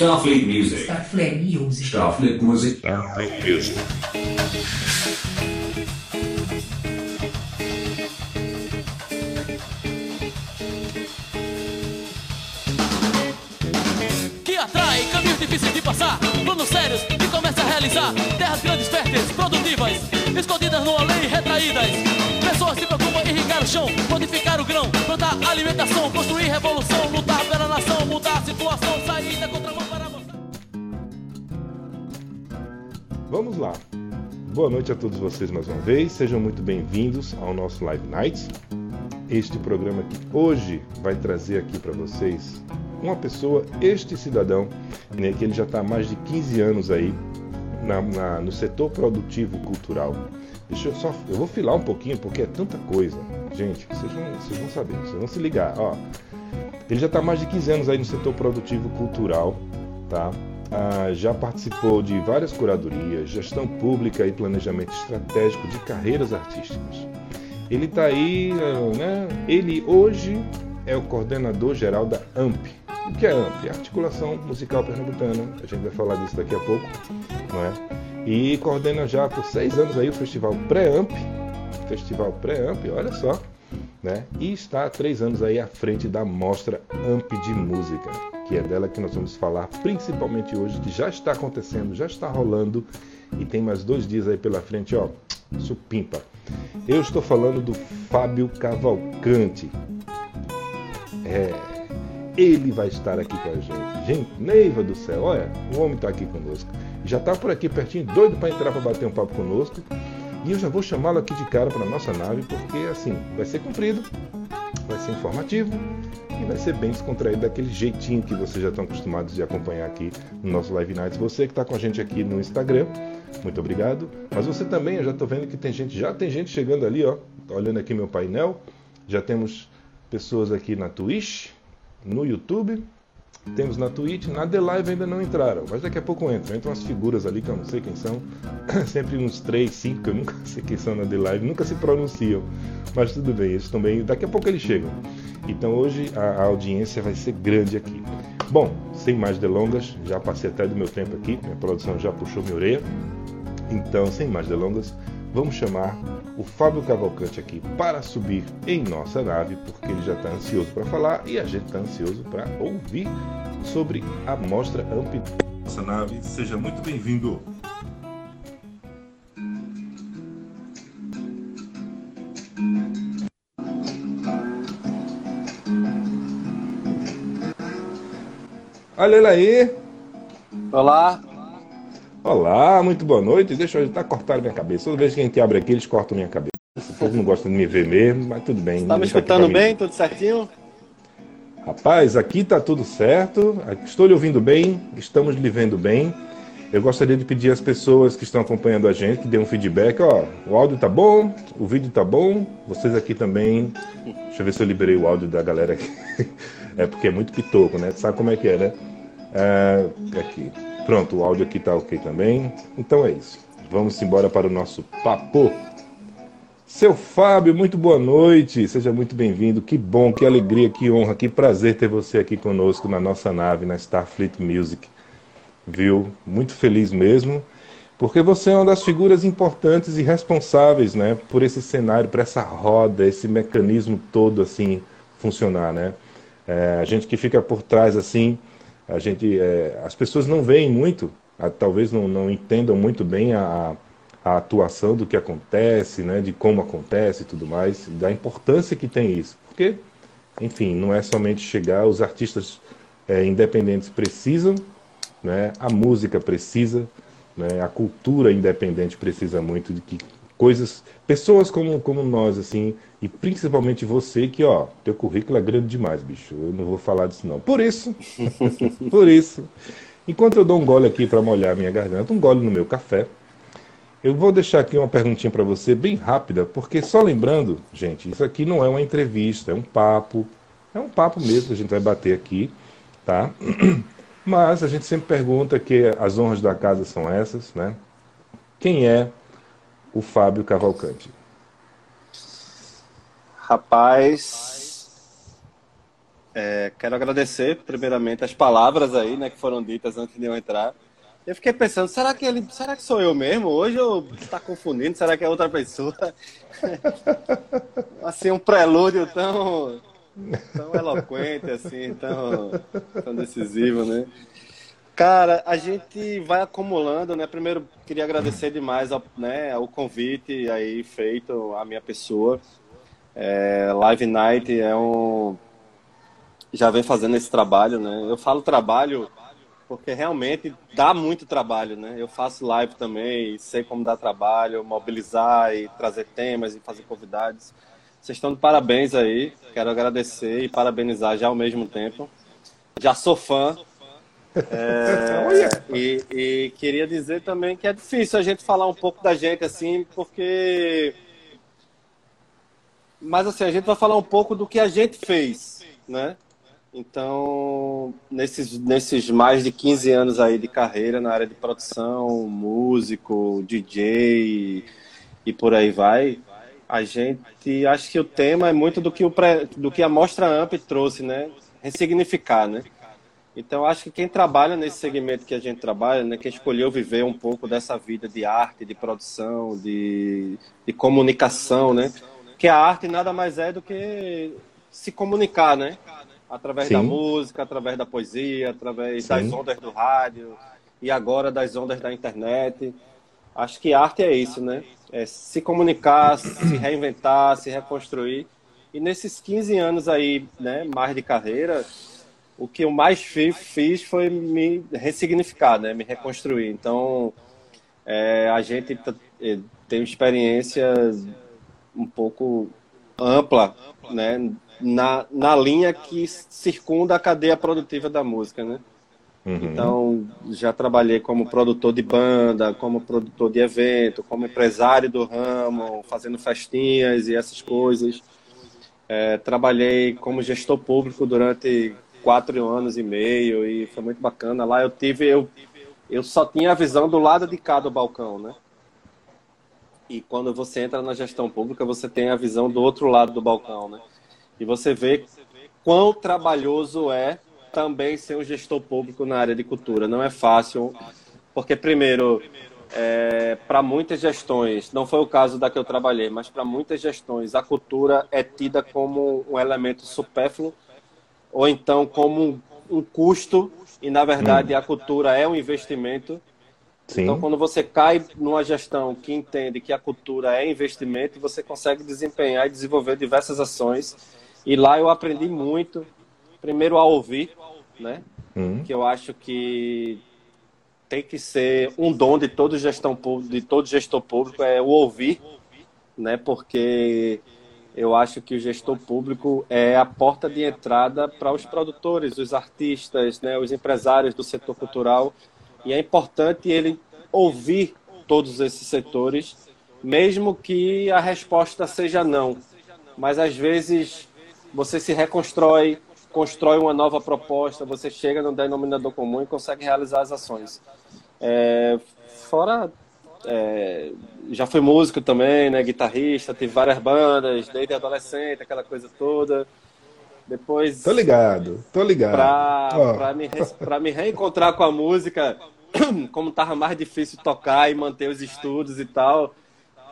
Starfleet Music. Starfleet Music. Starfleet Music. Starfleet Music. que atrai caminhos difíceis de passar, planos sérios que começa a realizar, terras grandes, férteis, produtivas, escondidas numa lei retraídas. Pessoas se preocupam em irrigar o chão, modificar o grão, plantar alimentação, construir revolução, lutar Vamos lá. Boa noite a todos vocês mais uma vez. Sejam muito bem-vindos ao nosso Live Nights. Este programa que hoje vai trazer aqui para vocês uma pessoa, este cidadão, né, que ele já está há mais de 15 anos aí na, na- no setor produtivo cultural. Deixa eu só, eu vou filar um pouquinho porque é tanta coisa. Gente, vocês vão, vocês vão saber, vocês vão se ligar. Ó, ele já está há mais de 15 anos aí no setor produtivo cultural, tá? Ah, já participou de várias curadorias, gestão pública e planejamento estratégico de carreiras artísticas. Ele está aí, ah, né? Ele hoje é o coordenador geral da AMP. O que é AMP? Articulação Musical Pernambucana. A gente vai falar disso daqui a pouco, não é? E coordena já por seis anos aí o Festival Pré-AMP. Festival Pré-AMP, olha só né? E está há três anos aí à frente da mostra AMP de Música, que é dela que nós vamos falar principalmente hoje, que já está acontecendo, já está rolando e tem mais dois dias aí pela frente, ó, supimpa. Eu estou falando do Fábio Cavalcante. É, ele vai estar aqui com a gente. Gente, Neiva do céu, olha, o homem está aqui conosco. Já está por aqui pertinho, doido para entrar para bater um papo conosco. E eu já vou chamá-lo aqui de cara para nossa nave, porque assim, vai ser comprido, vai ser informativo e vai ser bem descontraído, daquele jeitinho que vocês já estão acostumados de acompanhar aqui no nosso Live Nights. Você que está com a gente aqui no Instagram, muito obrigado. Mas você também, eu já estou vendo que tem gente, já tem gente chegando ali, ó. Olhando aqui meu painel. Já temos pessoas aqui na Twitch, no YouTube, temos na Twitch, na The Live ainda não entraram, mas daqui a pouco entram. Entram umas figuras ali que eu não sei quem são. Sempre uns 3, 5, que eu nunca sei quem são na The Live, nunca se pronunciam. Mas tudo bem, eles também. Daqui a pouco eles chegam. Então hoje a, a audiência vai ser grande aqui. Bom, sem mais delongas, já passei até do meu tempo aqui, minha produção já puxou minha orelha. Então, sem mais delongas, vamos chamar o Fábio Cavalcante aqui para subir em nossa nave, porque ele já está ansioso para falar e a gente está ansioso para ouvir sobre a mostra AMP. Nossa nave, seja muito bem-vindo. Olha ele aí. Olá, Olá, muito boa noite. Deixa eu ajudar a cortar minha cabeça. Toda vez que a gente abre aqui, eles cortam minha cabeça. O povo não gosta de me ver mesmo, mas tudo bem. tá me aqui escutando bem? Tudo certinho? Rapaz, aqui tá tudo certo. Estou lhe ouvindo bem, estamos lhe vendo bem. Eu gostaria de pedir às pessoas que estão acompanhando a gente que dêem um feedback. Ó, o áudio tá bom, o vídeo tá bom. Vocês aqui também. Deixa eu ver se eu liberei o áudio da galera aqui. É porque é muito pitoco, né? Sabe como é que é, né? É, aqui. Pronto, o áudio aqui tá ok também. Então é isso. Vamos embora para o nosso papo. Seu Fábio, muito boa noite. Seja muito bem-vindo. Que bom, que alegria, que honra, que prazer ter você aqui conosco na nossa nave, na Starfleet Music. Viu? Muito feliz mesmo, porque você é uma das figuras importantes e responsáveis, né, por esse cenário, por essa roda, esse mecanismo todo assim funcionar, né? É, a gente que fica por trás assim, a gente, é, as pessoas não veem muito, talvez não, não entendam muito bem a, a atuação do que acontece, né, de como acontece e tudo mais, da importância que tem isso. Porque, enfim, não é somente chegar, os artistas é, independentes precisam, né, a música precisa, né, a cultura independente precisa muito de que coisas, pessoas como, como nós, assim, e principalmente você, que, ó, teu currículo é grande demais, bicho. Eu não vou falar disso, não. Por isso, por isso, enquanto eu dou um gole aqui para molhar a minha garganta, um gole no meu café, eu vou deixar aqui uma perguntinha para você, bem rápida, porque só lembrando, gente, isso aqui não é uma entrevista, é um papo. É um papo mesmo que a gente vai bater aqui, tá? Mas a gente sempre pergunta que as honras da casa são essas, né? Quem é o Fábio Cavalcante? Rapaz, É, quero agradecer, primeiramente, as palavras aí, né, que foram ditas antes de eu entrar. Eu fiquei pensando, será que ele, será que sou eu mesmo hoje ou está confundindo? Será que é outra pessoa? assim, um prelúdio tão, tão eloquente, assim, tão, tão decisivo, né? Cara, a gente vai acumulando, né? Primeiro, queria agradecer demais ao, né, o convite aí feito à minha pessoa. É, Live Night é um já vem fazendo esse trabalho, né? Eu falo trabalho porque realmente dá muito trabalho, né? Eu faço live também, sei como dá trabalho, mobilizar e trazer temas e fazer convidados. Vocês estão de parabéns aí, quero agradecer e parabenizar já ao mesmo tempo. Já sou fã. É, e, e queria dizer também que é difícil a gente falar um pouco da gente assim, porque. Mas assim, a gente vai falar um pouco do que a gente fez, né? Então, nesses, nesses mais de 15 anos aí de carreira na área de produção, músico, DJ e por aí vai, a gente acho que o tema é muito do que, o pré, do que a Mostra Amp trouxe, né? Ressignificar, né? Então, acho que quem trabalha nesse segmento que a gente trabalha, né, que escolheu viver um pouco dessa vida de arte, de produção, de, de comunicação, né? Que a arte nada mais é do que se comunicar, né? através Sim. da música, através da poesia, através Sim. das ondas do rádio e agora das ondas da internet. Acho que arte é isso, né? É se comunicar, se reinventar, se reconstruir. E nesses 15 anos aí, né, mais de carreira, o que eu mais fiz foi me ressignificar, né, me reconstruir. Então, é, a gente é, tem experiência um pouco ampla, né, na, na linha que circunda a cadeia produtiva da música, né? Uhum. Então, já trabalhei como produtor de banda, como produtor de evento, como empresário do ramo, fazendo festinhas e essas coisas. É, trabalhei como gestor público durante quatro anos e meio e foi muito bacana. Lá eu tive, eu, eu só tinha a visão do lado de cá do balcão, né? E quando você entra na gestão pública, você tem a visão do outro lado do balcão, né? E você vê quão trabalhoso é também ser um gestor público na área de cultura. Não é fácil, porque, primeiro, é, para muitas gestões, não foi o caso da que eu trabalhei, mas para muitas gestões, a cultura é tida como um elemento supérfluo ou então como um, um custo, e na verdade hum. a cultura é um investimento. Sim. Então, quando você cai numa gestão que entende que a cultura é investimento, você consegue desempenhar e desenvolver diversas ações e lá eu aprendi muito, primeiro a ouvir, né? Uhum. Que eu acho que tem que ser um dom de todo gestão de todo gestor público é o ouvir, né? Porque eu acho que o gestor público é a porta de entrada para os produtores, os artistas, né, os empresários do setor cultural, e é importante ele ouvir todos esses setores, mesmo que a resposta seja não. Mas às vezes você se reconstrói, constrói uma nova proposta, você chega no denominador comum e consegue realizar as ações. É, fora, é, já fui músico também, né, guitarrista, tive várias bandas, desde adolescente, aquela coisa toda. Depois. Tô ligado, tô ligado. Pra, oh. pra, me, pra me reencontrar com a música, como tava mais difícil tocar e manter os estudos e tal,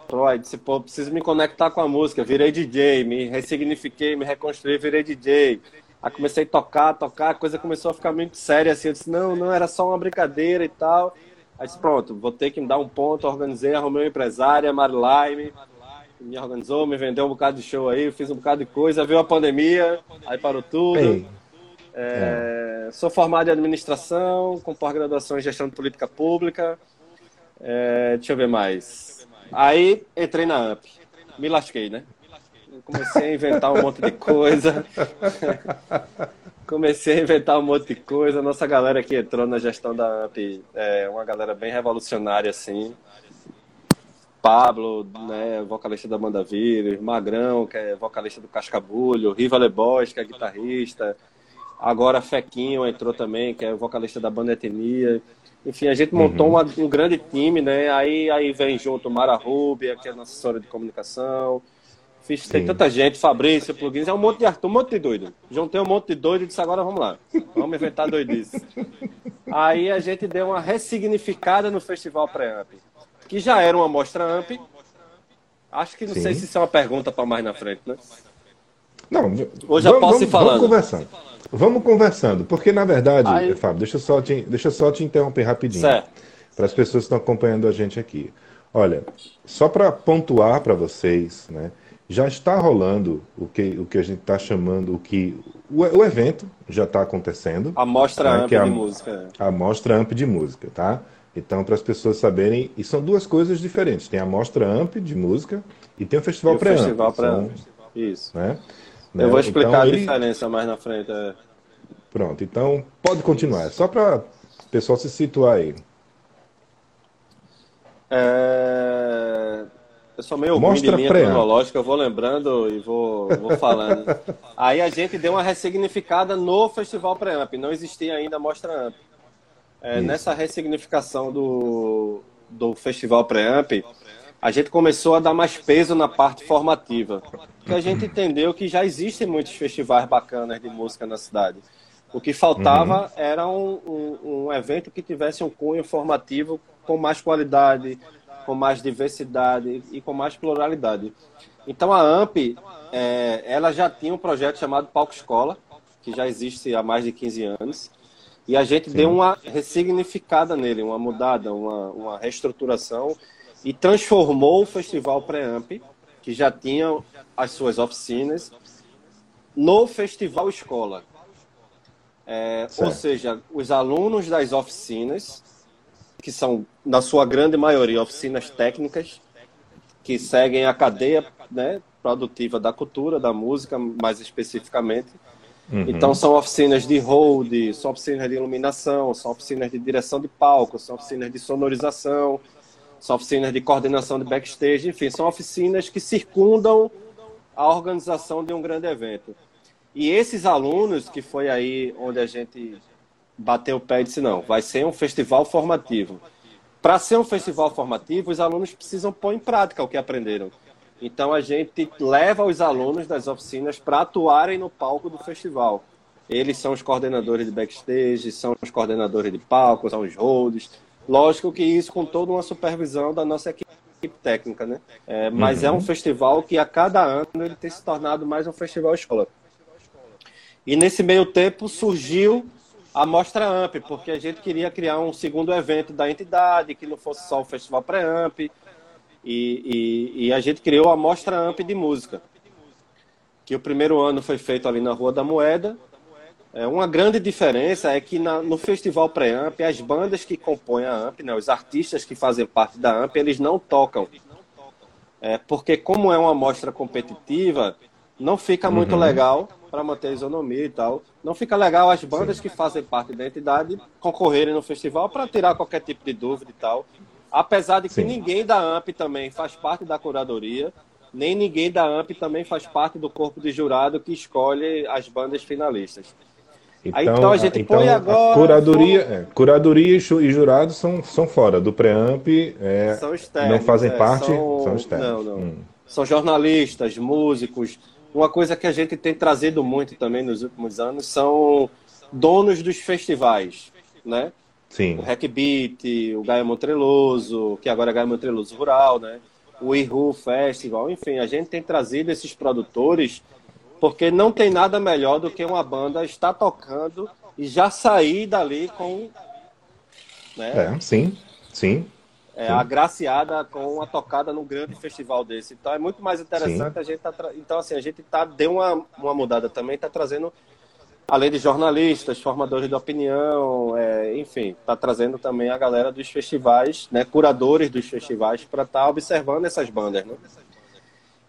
Freud, disse, pô, preciso me conectar com a música, virei DJ, me ressignifiquei, me reconstruí, virei DJ. Aí comecei a tocar, tocar, a coisa começou a ficar muito séria, assim, eu disse, não, não, era só uma brincadeira e tal. Aí disse, pronto, vou ter que me dar um ponto, organizei, arrumei uma empresária, Marilaime, me organizou, me vendeu um bocado de show aí, fiz um bocado de coisa, veio a pandemia, aí parou tudo. É, é. Sou formado em administração, com pós-graduação em gestão de política pública. É, deixa eu ver mais. Aí entrei na AMP. Me lasquei, né? Comecei a inventar um monte de coisa. Comecei a inventar um monte de coisa. Nossa galera que entrou na gestão da AMP é uma galera bem revolucionária, assim. Pablo, né, vocalista da banda Vírus, Magrão, que é vocalista do Cascabulho, Riva Lebos, que é guitarrista. Agora Fequinho entrou também, que é vocalista da banda Etnia. Enfim, a gente montou uhum. uma, um grande time, né? Aí, aí vem junto Mara Rubia, que é nossa assessora de comunicação. Fiz, tem tanta gente, Fabrício, plugins, é um monte de artista, um monte de doido. Juntei um monte de doido e disse, agora vamos lá. Vamos inventar doidice. Aí a gente deu uma ressignificada no Festival Pré-Amp, que já era uma mostra Amp. Acho que não Sim. sei se isso é uma pergunta para mais na frente, né? Não, hoje eu posso ir falando. Vamos conversando. Vamos conversando, porque na verdade, Aí... Fábio, deixa eu só te, deixa eu só te interromper rapidinho. Para as pessoas que estão acompanhando a gente aqui. Olha, só para pontuar para vocês, né? Já está rolando o que, o que a gente está chamando, o que o, o evento já está acontecendo. A mostra né, amp é de música. A mostra amp de música, tá? Então, para as pessoas saberem, e são duas coisas diferentes. Tem a mostra amp de música e tem o festival pré-amp. Festival pré-amp. Isso. Né? Eu vou explicar então, a ele... diferença mais na frente. É... Pronto, então pode continuar. É só para o pessoal se situar aí. É... Eu sou meio Mostra ruim de linha cronológica, eu vou lembrando e vou, vou falando. Aí a gente deu uma ressignificada no Festival Preamp, não existia ainda a Mostra Amp. É, nessa ressignificação do, do Festival Preamp, a gente começou a dar mais peso na parte formativa. Porque a gente entendeu que já existem muitos festivais bacanas de música na cidade. O que faltava uhum. era um, um, um evento que tivesse um cunho formativo com mais qualidade, com mais diversidade e com mais pluralidade. Então a AMP, é, ela já tinha um projeto chamado Palco Escola, que já existe há mais de 15 anos, e a gente Sim. deu uma ressignificada nele, uma mudada, uma, uma reestruturação, e transformou o Festival Pré-AMP, que já tinha as suas oficinas, no Festival Escola. É, ou seja, os alunos das oficinas que são, na sua grande maioria, oficinas técnicas, que seguem a cadeia né, produtiva da cultura, da música, mais especificamente. Uhum. Então, são oficinas de hold, são oficinas de iluminação, são oficinas de direção de palco, são oficinas de sonorização, são oficinas de coordenação de backstage, enfim, são oficinas que circundam a organização de um grande evento. E esses alunos, que foi aí onde a gente bateu o pé e disse: não, vai ser um festival formativo. Para ser um festival formativo, os alunos precisam pôr em prática o que aprenderam. Então a gente leva os alunos das oficinas para atuarem no palco do festival. Eles são os coordenadores de backstage, são os coordenadores de palco, são os holds. Lógico que isso com toda uma supervisão da nossa equipe técnica, né? É, mas uhum. é um festival que a cada ano ele tem se tornado mais um festival escola. E nesse meio tempo surgiu a Mostra Amp, porque a gente queria criar um segundo evento da entidade, que não fosse só o Festival Pré-Amp. E, e, e, a gente criou a Mostra Amp de música, que o primeiro ano foi feito ali na Rua da Moeda. É, uma grande diferença é que na, no Festival Pré-Amp, as bandas que compõem a Amp, né, os artistas que fazem parte da Amp, eles não tocam. É, porque como é uma mostra competitiva, não fica muito uhum. legal para manter a isonomia e tal. Não fica legal as bandas Sim. que fazem parte da entidade concorrerem no festival para tirar qualquer tipo de dúvida e tal. Apesar de que Sim. ninguém da AMP também faz parte da curadoria, nem ninguém da AMP também faz parte do corpo de jurado que escolhe as bandas finalistas. Então, Aí, então a gente então, põe agora. Curadoria, é, curadoria e jurados são, são fora. Do pré-amp é, são externos, não fazem é, parte, são, são externos. Não, não. Hum. São jornalistas, músicos, uma coisa que a gente tem trazido muito também nos últimos anos são donos dos festivais, né? Sim. O Hackbeat, o Gaia Montreloso, que agora é Gaia Montreloso Rural, né? O Ihu Festival, enfim, a gente tem trazido esses produtores porque não tem nada melhor do que uma banda estar tocando e já sair dali com. Né? É, sim, sim é, agraciada com uma tocada num grande festival desse. Então é muito mais interessante Sim. a gente tá tra... então assim a gente tá deu uma, uma mudada também, está trazendo além de jornalistas, formadores de opinião, é, enfim, está trazendo também a galera dos festivais, né, curadores dos festivais para estar tá observando essas bandas, né?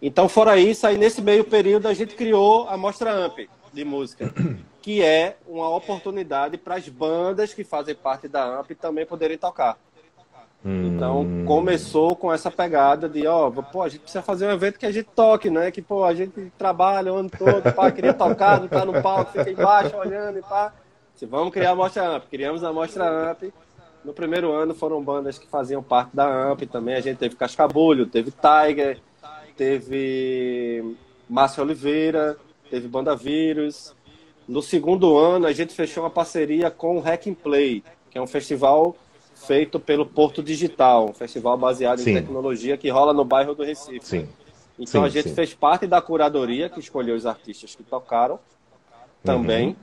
Então fora isso, aí nesse meio período a gente criou a Mostra Amp de música, que é uma oportunidade para as bandas que fazem parte da Amp também poderem tocar. Então hum. começou com essa pegada de, ó, pô, a gente precisa fazer um evento que a gente toque, né? Que, pô, a gente trabalha o ano todo, pá, queria tocar, não tá no palco, fica embaixo olhando e pá. Se vamos criar a Mostra Amp. Criamos a Mostra Amp. No primeiro ano foram bandas que faziam parte da Amp também. A gente teve Cascabulho, teve Tiger, teve Márcio Oliveira, teve Banda Vírus. No segundo ano, a gente fechou uma parceria com o Hack and Play, que é um festival feito pelo Porto Digital, um festival baseado sim. em tecnologia que rola no bairro do Recife. Sim. Então sim, a gente sim. fez parte da curadoria que escolheu os artistas que tocaram também. Uhum.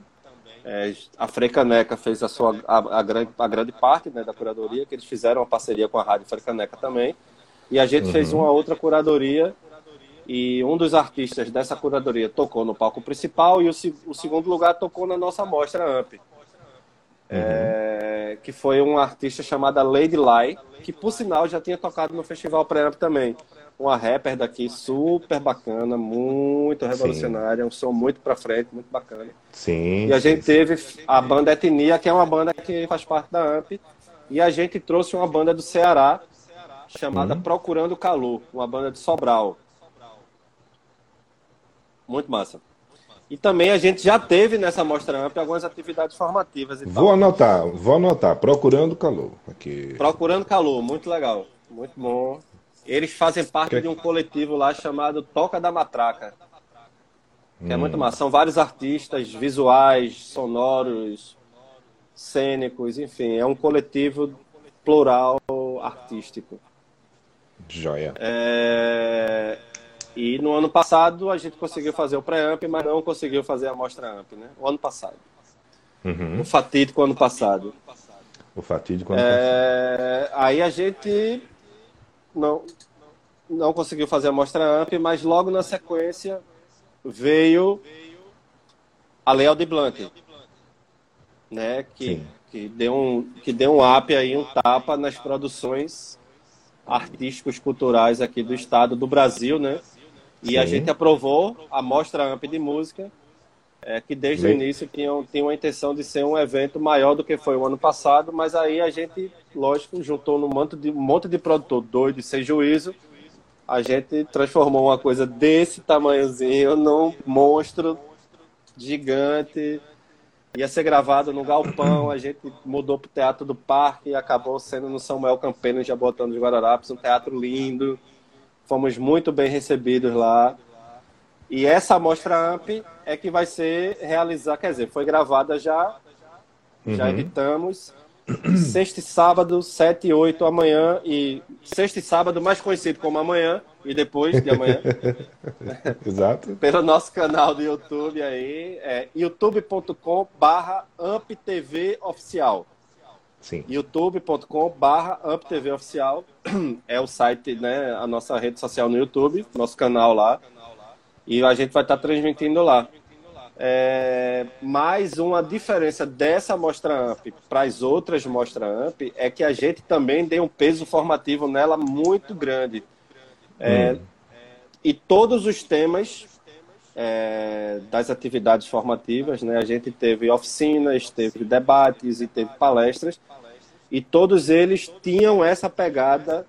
É, a Frecaneca fez a sua a, a, grande, a grande parte né, da curadoria, que eles fizeram uma parceria com a Rádio Frecaneca também. E a gente uhum. fez uma outra curadoria e um dos artistas dessa curadoria tocou no palco principal e o, o segundo lugar tocou na nossa mostra AMP. Uhum. É, que foi um artista chamada Lady Lai, que por sinal já tinha tocado no Festival Pré-Amp também. Uma rapper daqui super bacana, muito revolucionária, sim. um som muito pra frente, muito bacana. Sim. E a gente sim, teve sim. a banda Etnia, que é uma banda que faz parte da AMP, e a gente trouxe uma banda do Ceará chamada uhum. Procurando Calor, uma banda de Sobral. Muito massa. E também a gente já teve nessa mostra ampla algumas atividades formativas. vou anotar, vou anotar. Procurando calor. Aqui. Procurando calor, muito legal. Muito bom. Eles fazem parte que... de um coletivo lá chamado Toca da Matraca. Que hum. é muito massa. São vários artistas visuais, sonoros, cênicos, enfim. É um coletivo plural artístico. Joia. É... E no ano passado a gente conseguiu fazer o pré-amp, mas não conseguiu fazer a mostra amp, né? O ano passado. Uhum. O fatídico ano passado. O fatídico ano é... passado. Aí a gente não, não conseguiu fazer a mostra amp, mas logo na sequência veio a Lei Aldir Blanc, né? Que, que, deu um, que deu um up aí, um tapa nas produções artísticos culturais aqui do estado do Brasil, né? E Sim. a gente aprovou a Mostra AMP de Música, é, que desde o início tinha, tinha uma intenção de ser um evento maior do que foi o ano passado, mas aí a gente, lógico, juntou num monte de, um monte de produtor doido e sem juízo, a gente transformou uma coisa desse tamanhozinho num monstro gigante. Ia ser gravado no Galpão, a gente mudou para o Teatro do Parque e acabou sendo no Samuel Campeno, já botando de Guararapes, um teatro lindo. Fomos muito bem recebidos lá. E essa amostra AMP é que vai ser realizada, quer dizer, foi gravada já, uhum. já editamos. Sexta e sábado, 7 e 8 amanhã. E sexta e sábado, mais conhecido como amanhã, e depois de amanhã. Exato. Pelo nosso canal do YouTube aí, é youtube.com barra AmpTV Oficial. Sim. youtube.com barra AmpTV Oficial é o site, né, a nossa rede social no YouTube, nosso canal lá. E a gente vai estar transmitindo lá. É, mais uma diferença dessa Mostra Amp para as outras Mostra Amp é que a gente também deu um peso formativo nela muito grande. É, hum. E todos os temas é, das atividades formativas, né? A gente teve oficinas, teve debates e teve palestras, e todos eles tinham essa pegada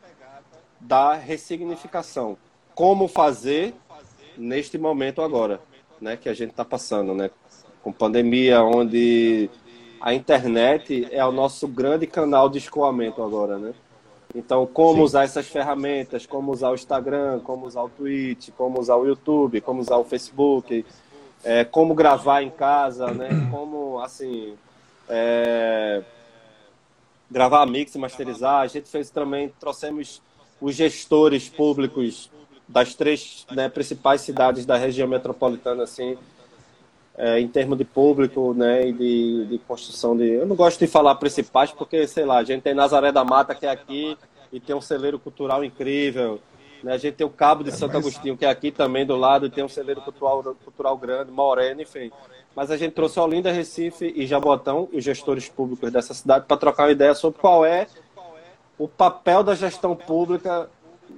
da ressignificação. Como fazer neste momento agora, né? Que a gente está passando, né? Com pandemia, onde a internet é o nosso grande canal de escoamento agora, né? Então, como Sim. usar essas ferramentas, como usar o Instagram, como usar o Twitch, como usar o YouTube, como usar o Facebook, é, como gravar em casa, né? Como, assim, é, gravar mix, masterizar. A gente fez também, trouxemos os gestores públicos das três né, principais cidades da região metropolitana, assim, é, em termos de público, né, e de, de, construção de... Eu não gosto de falar principais porque, sei lá, a gente tem Nazaré da Mata, que é aqui, e tem um celeiro cultural incrível, né, a gente tem o Cabo de Santo Agostinho, que é aqui também do lado, e tem um celeiro cultural, cultural grande, Moreno, enfim. Mas a gente trouxe Olinda, Recife e Jabotão, os gestores públicos dessa cidade, para trocar uma ideia sobre qual é o papel da gestão pública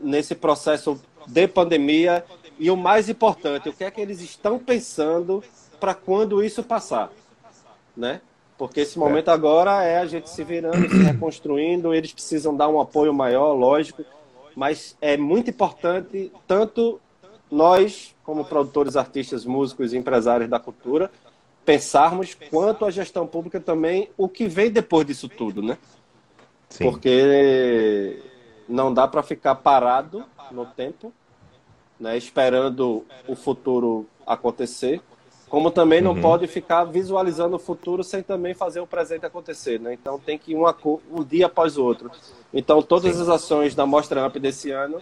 nesse processo de pandemia e o mais importante, o que é que eles estão pensando para quando isso passar, né? Porque esse momento é. agora é a gente se virando, se reconstruindo, eles precisam dar um apoio maior, lógico, mas é muito importante tanto nós, como produtores, artistas, músicos e empresários da cultura, pensarmos quanto a gestão pública também, o que vem depois disso tudo, né? Sim. Porque não dá para ficar parado no tempo né, esperando o futuro acontecer, como também não uhum. pode ficar visualizando o futuro sem também fazer o presente acontecer, né? Então tem que ir uma, um dia após o outro. Então todas Sim. as ações da Mostra Amp desse ano,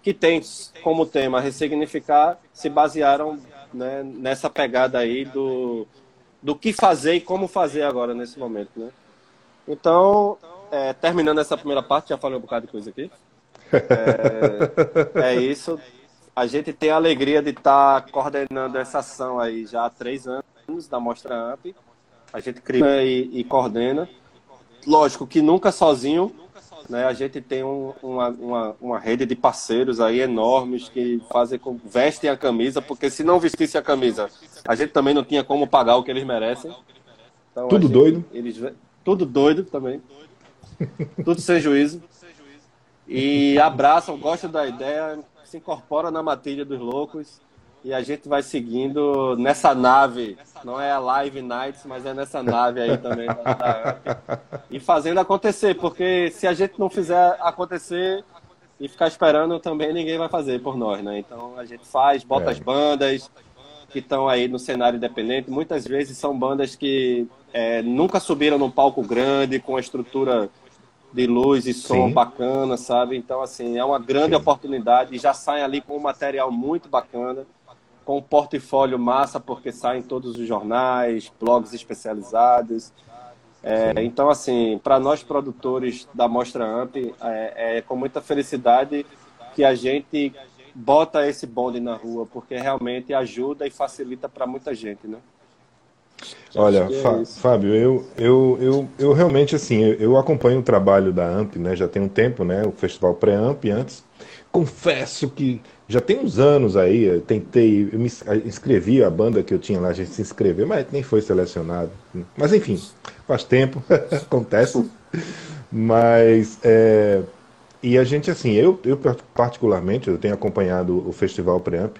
que tem como tema ressignificar, se basearam né, nessa pegada aí do, do que fazer e como fazer agora nesse momento, né? Então, é, terminando essa primeira parte, já falei um bocado de coisa aqui. É, é isso a gente tem a alegria de estar tá coordenando essa ação aí já há três anos da Mostra AMP. A gente cria e, e coordena. Lógico que nunca sozinho, né? A gente tem um, uma, uma, uma, rede de parceiros aí enormes que fazem com, vestem a camisa, porque se não vestisse a camisa, a gente também não tinha como pagar o que eles merecem. Então, tudo gente, doido. Eles, tudo doido também. tudo sem juízo. E abraçam, gostam da ideia, se incorpora na matilha dos loucos e a gente vai seguindo nessa nave. Não é a Live Nights, mas é nessa nave aí também e fazendo acontecer, porque se a gente não fizer acontecer e ficar esperando, também ninguém vai fazer por nós, né? Então a gente faz, bota é. as bandas que estão aí no cenário independente. Muitas vezes são bandas que é, nunca subiram num palco grande, com a estrutura de luz e som Sim. bacana, sabe? Então, assim, é uma grande Sim. oportunidade e já saem ali com um material muito bacana, com um portfólio massa, porque saem todos os jornais, blogs especializados. É, então, assim, para nós produtores da Mostra Amp, é, é com muita felicidade que a gente bota esse bonde na rua, porque realmente ajuda e facilita para muita gente, né? Olha, é Fábio, eu, eu, eu, eu realmente assim, eu, eu, acompanho o trabalho da AMP, né? Já tem um tempo, né? O festival pré-AMP antes. Confesso que já tem uns anos aí, eu tentei, eu me inscrevi a banda que eu tinha lá, a gente se inscreveu, mas nem foi selecionado. Mas enfim, faz tempo, acontece. Mas é, e a gente assim, eu, eu particularmente, eu tenho acompanhado o festival pré-AMP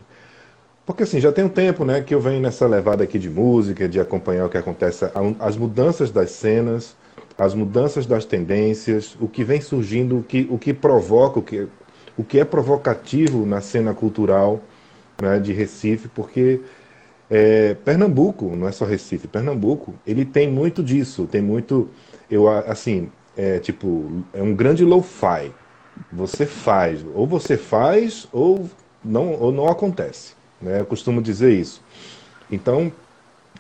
porque assim, já tem um tempo né, que eu venho nessa levada aqui de música, de acompanhar o que acontece, as mudanças das cenas, as mudanças das tendências, o que vem surgindo, o que, o que provoca, o que, o que é provocativo na cena cultural né, de Recife, porque é, Pernambuco, não é só Recife, Pernambuco, ele tem muito disso, tem muito, eu assim, é tipo, é um grande lo-fi. Você faz, ou você faz, ou não, ou não acontece. Né? Eu costumo dizer isso. Então,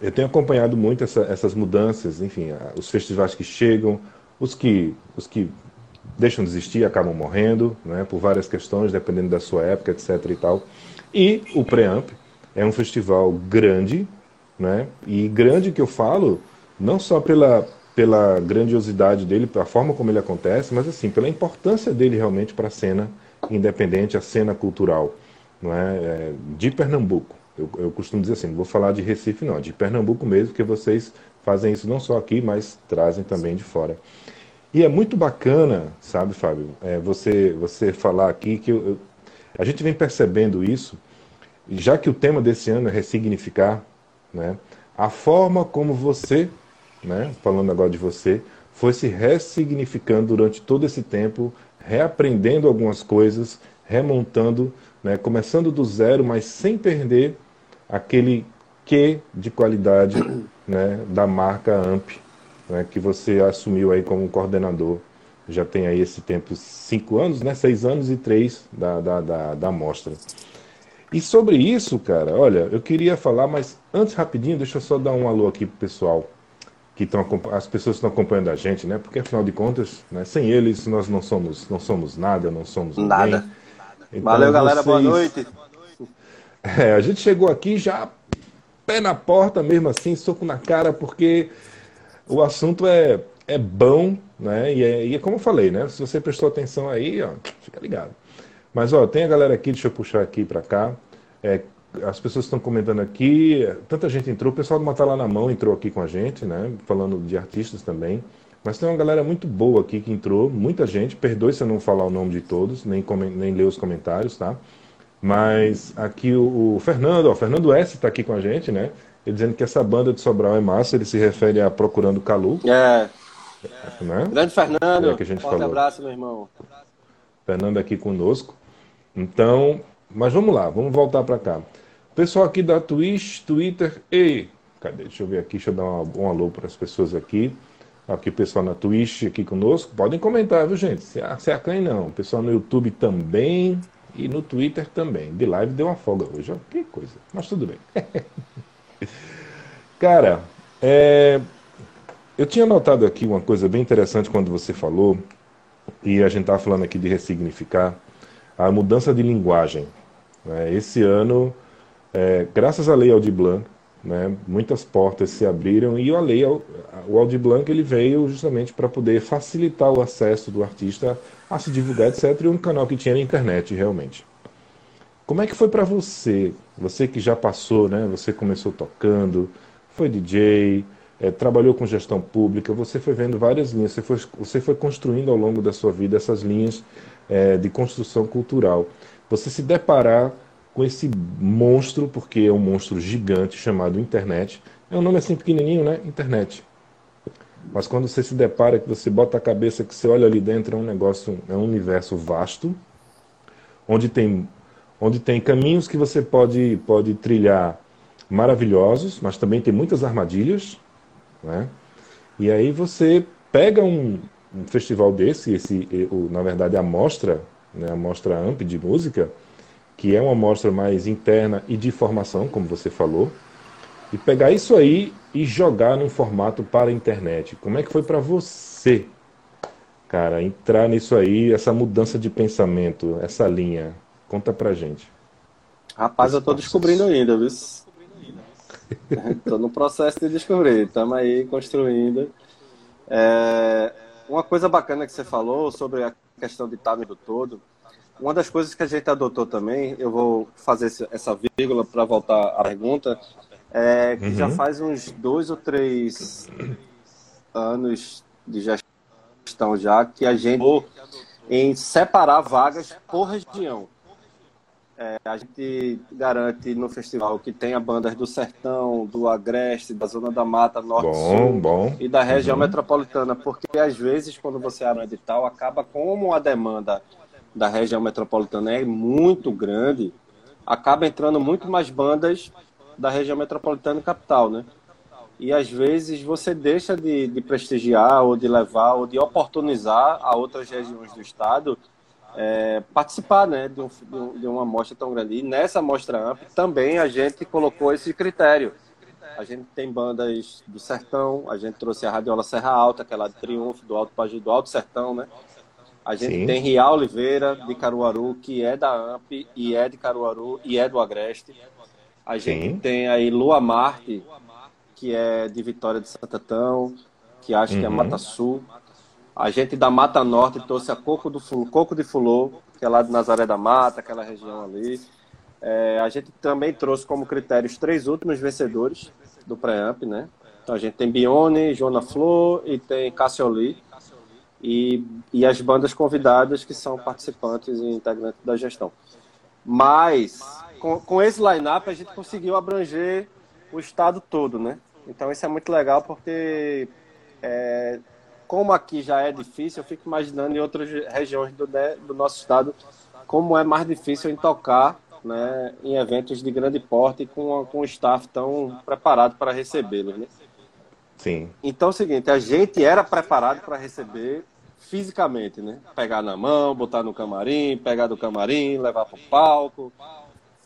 eu tenho acompanhado muito essa, essas mudanças, enfim, os festivais que chegam, os que, os que deixam de existir acabam morrendo, né, por várias questões, dependendo da sua época, etc. e tal. E o Preamp é um festival grande, né, e grande que eu falo, não só pela, pela grandiosidade dele, pela forma como ele acontece, mas assim, pela importância dele realmente para a cena independente, a cena cultural não é, é de Pernambuco. Eu, eu, costumo dizer assim, não vou falar de Recife não, de Pernambuco mesmo, porque vocês fazem isso não só aqui, mas trazem também de fora. E é muito bacana, sabe, Fábio, é, você, você falar aqui que eu, eu, a gente vem percebendo isso, já que o tema desse ano é ressignificar, né, a forma como você, né, falando agora de você, foi se ressignificando durante todo esse tempo, reaprendendo algumas coisas, remontando né, começando do zero, mas sem perder aquele que de qualidade né, da marca AMP, né, que você assumiu aí como coordenador. Já tem aí esse tempo, cinco anos, né, seis anos e três da, da, da, da mostra. E sobre isso, cara, olha, eu queria falar, mas antes rapidinho, deixa eu só dar um alô aqui pro pessoal que estão as pessoas que estão acompanhando a gente, né? Porque afinal de contas, né, sem eles nós não somos não somos nada, não somos nada. Ninguém. Então, Valeu, galera. Vocês... Boa noite. É, a gente chegou aqui já pé na porta mesmo assim, soco na cara, porque o assunto é, é bom, né? E é, e é como eu falei, né? Se você prestou atenção aí, ó, fica ligado. Mas, ó, tem a galera aqui, deixa eu puxar aqui para cá. É, as pessoas estão comentando aqui, tanta gente entrou, o pessoal do Matar Lá na Mão entrou aqui com a gente, né? Falando de artistas também. Mas tem uma galera muito boa aqui que entrou, muita gente. Perdoe se eu não falar o nome de todos, nem, nem ler os comentários, tá? Mas aqui o, o Fernando, ó, o Fernando S está aqui com a gente, né? Ele dizendo que essa banda de Sobral é massa, ele se refere a Procurando Calu. É. Né? Grande Fernando, é que a gente forte falou. abraço, meu irmão. Fernando aqui conosco. Então, mas vamos lá, vamos voltar para cá. Pessoal aqui da Twitch, Twitter e. Cadê? Deixa eu ver aqui, deixa eu dar um alô para as pessoas aqui. Aqui o pessoal na Twitch aqui conosco. Podem comentar, viu, gente? Se, se acanhe não. O pessoal no YouTube também e no Twitter também. De live deu uma folga hoje. Ó. Que coisa. Mas tudo bem. Cara, é... eu tinha notado aqui uma coisa bem interessante quando você falou, e a gente estava falando aqui de ressignificar, a mudança de linguagem. Né? Esse ano, é, graças à Lei Aldir Blanc, né, muitas portas se abriram e a lei, o Aldir Blanc ele veio justamente para poder facilitar o acesso do artista a se divulgar, etc. E um canal que tinha na internet, realmente. Como é que foi para você? Você que já passou, né? Você começou tocando, foi DJ, é, trabalhou com gestão pública, você foi vendo várias linhas, você foi, você foi construindo ao longo da sua vida essas linhas é, de construção cultural. Você se deparar com esse monstro, porque é um monstro gigante chamado internet. É um nome assim pequenininho, né? Internet. Mas quando você se depara, que você bota a cabeça, que você olha ali dentro, é um negócio, é um universo vasto, onde tem, onde tem caminhos que você pode, pode trilhar maravilhosos, mas também tem muitas armadilhas, né? E aí você pega um, um festival desse, esse, na verdade a mostra, né, a mostra AMP de música, que é uma mostra mais interna e de formação, como você falou, e pegar isso aí e jogar num formato para a internet. Como é que foi para você, cara, entrar nisso aí, essa mudança de pensamento, essa linha? Conta pra gente. Rapaz, eu tô descobrindo ainda, viu? tô no processo de descobrir, estamos aí construindo. É, uma coisa bacana que você falou sobre a questão de timing do todo, uma das coisas que a gente adotou também, eu vou fazer essa vírgula para voltar à pergunta, é, que uhum. já faz uns dois ou três anos de gestão já que a gente em separar vagas por região. É, a gente garante no festival que tenha bandas do Sertão, do Agreste, da Zona da Mata, Norte bom, Sul bom. e da região uhum. metropolitana, porque às vezes quando você abre um edital, acaba como a demanda da região metropolitana é muito grande, acaba entrando muito mais bandas da região metropolitana e capital, né? E às vezes você deixa de, de prestigiar ou de levar ou de oportunizar a outras regiões do estado é, participar né, de, um, de, uma amostra tão grande. E nessa amostra ampla também a gente colocou esse critério. A gente tem bandas do Sertão, a gente trouxe a Radiola Serra Alta, que é de Triunfo, do Alto Pagi, do Alto Sertão, né? A gente Sim. tem Rial Oliveira, de Caruaru, que é da AMP e é de Caruaru e é do Agreste. A gente Sim. tem aí Lua Marte, que é de Vitória de Santo Tão, que acho uhum. que é uhum. Mata Sul. A gente da Mata Norte trouxe a Coco, do, Coco de Fulô, que é lá de Nazaré da Mata, aquela região ali. É, a gente também trouxe como critério os três últimos vencedores do Preamp, né? Então a gente tem Bione, Jona Flor e tem Cassioli. E, e as bandas convidadas que são participantes e integrantes da gestão. Mas com, com esse line-up a gente conseguiu abranger o estado todo, né? Então isso é muito legal porque é, como aqui já é difícil, eu fico imaginando em outras regiões do, do nosso estado como é mais difícil em tocar né, em eventos de grande porte com, com o staff tão preparado para recebê-los, né? Sim. Então é o seguinte, a gente era preparado para receber fisicamente, né? Pegar na mão, botar no camarim, pegar do camarim, levar para o palco,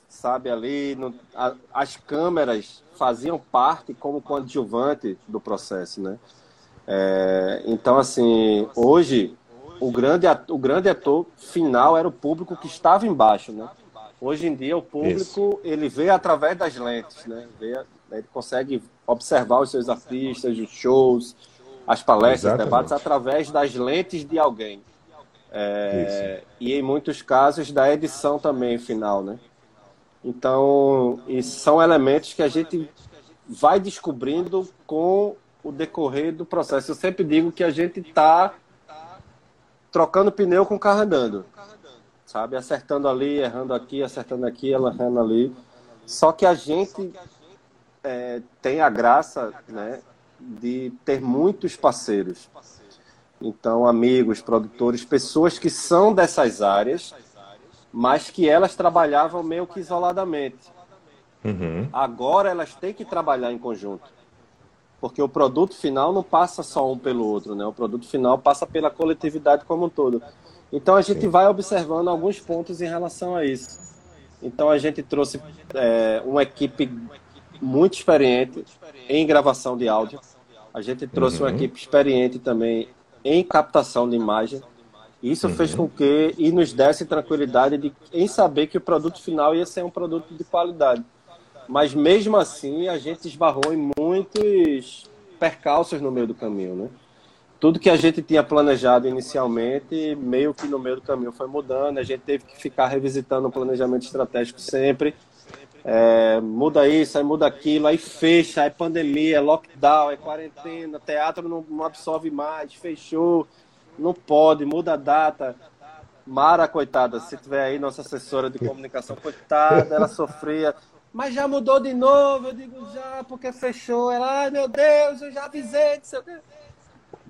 sabe, ali. No, a, as câmeras faziam parte como coadjuvante do processo, né? É, então, assim, hoje, o grande, ator, o grande ator final era o público que estava embaixo, né? Hoje em dia, o público, Isso. ele vê através das lentes, né? Vê, ele consegue observar os seus artistas, os shows, as palestras, Exatamente. debates, através das lentes de alguém. É, e em muitos casos da edição também final, né? Então, são elementos que a gente vai descobrindo com o decorrer do processo. Eu sempre digo que a gente está trocando pneu com o carro andando, sabe? Acertando ali, errando aqui, acertando aqui, errando ali. Só que a gente é, tem a graça, né, de ter muitos parceiros. Então, amigos, produtores, pessoas que são dessas áreas mas que elas trabalhavam meio que isoladamente. Uhum. Agora elas têm que trabalhar em conjunto. Porque o produto final não passa só um pelo outro, né? O produto final passa pela coletividade como um todo. Então a gente Sim. vai observando alguns pontos em relação a isso. Então a gente trouxe é, uma equipe muito experiente em gravação de áudio. A gente trouxe uhum. uma equipe experiente também em captação de imagem. Isso uhum. fez com que e nos desse tranquilidade de, em saber que o produto final ia ser um produto de qualidade. Mas mesmo assim, a gente esbarrou em muitos percalços no meio do caminho, né? Tudo que a gente tinha planejado inicialmente, meio que no meio do caminho foi mudando, a gente teve que ficar revisitando o planejamento estratégico sempre. É, muda isso, aí muda aquilo, aí fecha, aí pandemia, é lockdown, é quarentena, teatro não, não absorve mais, fechou, não pode, muda a data. Mara, coitada, se tiver aí nossa assessora de comunicação, coitada, ela sofria mas já mudou de novo. Eu digo, já, porque fechou. Ela, ai meu Deus, eu já avisei. Não sei o.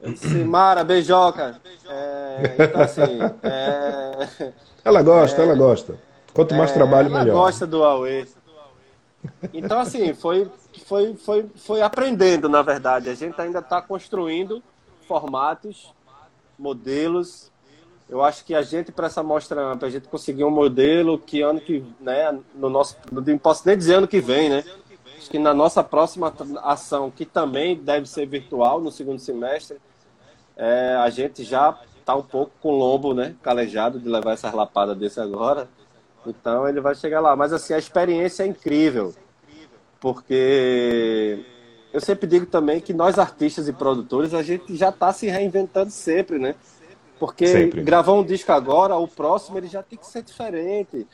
Eu disse, Mara, beijoca. É, então, assim. É, ela gosta, é, ela gosta. Quanto mais é, trabalho, ela melhor. Ela gosta do Huawei. Então, assim, foi, foi, foi, foi aprendendo, na verdade. A gente ainda está construindo formatos, modelos, eu acho que a gente, para essa mostra ampla, a gente conseguiu um modelo que ano que, né, no nosso, não posso nem dizer ano que vem, né? Acho que na nossa próxima ação, que também deve ser virtual no segundo semestre, é, a gente já está um pouco com o lombo, né, calejado de levar essa lapada desse agora. Então ele vai chegar lá. Mas assim, a experiência é incrível. Porque eu sempre digo também que nós artistas e produtores, a gente já está se reinventando sempre, né? Porque Sempre. gravar um disco agora, o próximo ele já tem que ser diferente.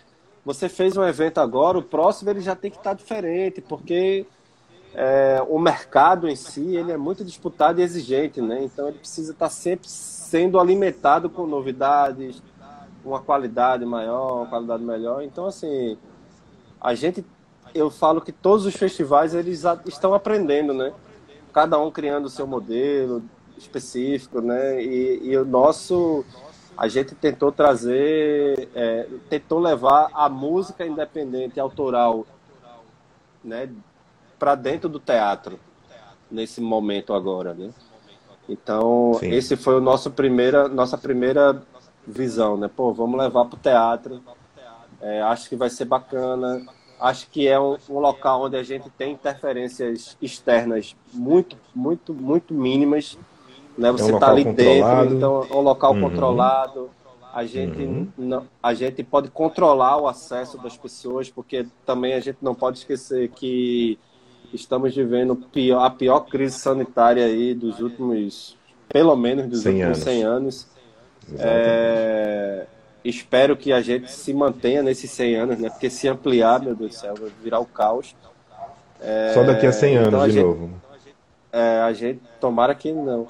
Você fez um evento agora, o próximo ele já tem que estar diferente, porque é, o mercado em si ele é muito disputado e exigente, né? Então ele precisa estar sempre sendo alimentado com novidades, uma qualidade maior, uma qualidade melhor. Então assim, a gente, eu falo que todos os festivais eles estão aprendendo, né? Cada um criando o seu modelo, específico, né? E, e o nosso, a gente tentou trazer, é, tentou levar a música independente, autoral, né? Para dentro do teatro nesse momento agora, né? Então Sim. esse foi o nosso primeira, nossa primeira visão, né? Pô, vamos levar para o teatro. É, acho que vai ser bacana acho que é um, um, local onde a gente tem interferências externas muito, muito, muito mínimas né? Você está é um tá ali controlado. dentro, então é um local uhum. controlado. A gente, uhum. não, a gente pode controlar o acesso das pessoas, porque também a gente não pode esquecer que estamos vivendo pior, a pior crise sanitária aí dos últimos, pelo menos dos 100 últimos anos. 100 anos. É, espero que a gente se mantenha nesses 100 anos, né? Porque se ampliar, meu Deus do céu, vai virar o caos. É, Só daqui a 100 anos então a de gente, novo. É, a gente, tomara que não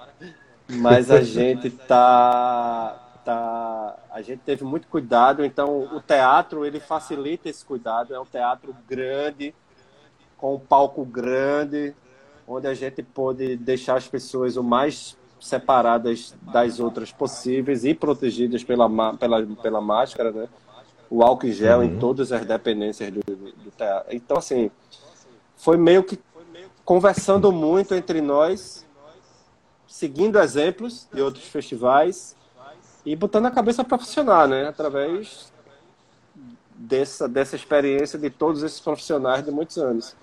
mas a gente tá tá a gente teve muito cuidado então o teatro ele facilita esse cuidado é um teatro grande com um palco grande onde a gente pode deixar as pessoas o mais separadas das outras possíveis e protegidas pela pela, pela máscara né o álcool em gel uhum. em todas as dependências do, do teatro então assim foi meio que conversando muito entre nós seguindo exemplos de outros festivais e botando a cabeça para funcionar, né? Através dessa, dessa experiência de todos esses profissionais de muitos anos.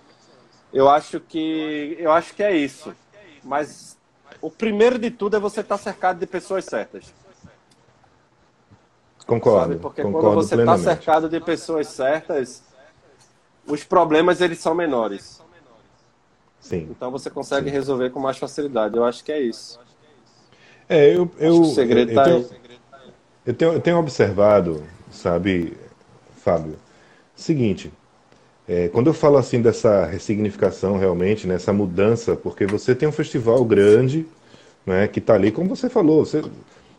Eu acho que eu acho que é isso. Mas o primeiro de tudo é você estar tá cercado de pessoas certas. Concordo. Sabe? Porque concordo quando você está cercado de pessoas certas, os problemas eles são menores. Sim. Então você consegue Sim. resolver com mais facilidade. Eu acho que é isso. É, eu, eu, o segredo eu, eu, tenho, eu, tenho, eu tenho observado, sabe, Fábio, seguinte, é, quando eu falo assim dessa ressignificação realmente, nessa né, mudança, porque você tem um festival grande, né, que está ali, como você falou, você,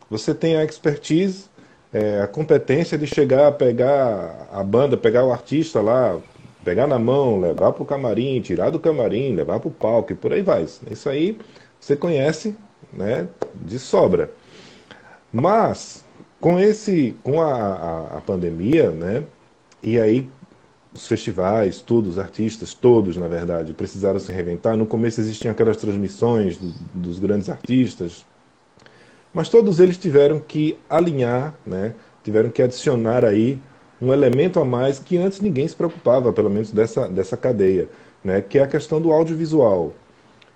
você tem a expertise, é, a competência de chegar, pegar a banda, pegar o artista lá, pegar na mão, levar para o camarim, tirar do camarim, levar para o palco e por aí vai. Isso aí você conhece né, de sobra. Mas Com esse, com a, a, a pandemia, né? E aí os festivais, todos, os artistas, todos, na verdade, precisaram se reinventar. No começo existiam aquelas transmissões do, dos grandes artistas, mas todos eles tiveram que alinhar, né? tiveram que adicionar aí um elemento a mais que antes ninguém se preocupava, pelo menos dessa, dessa cadeia, né? que é a questão do audiovisual,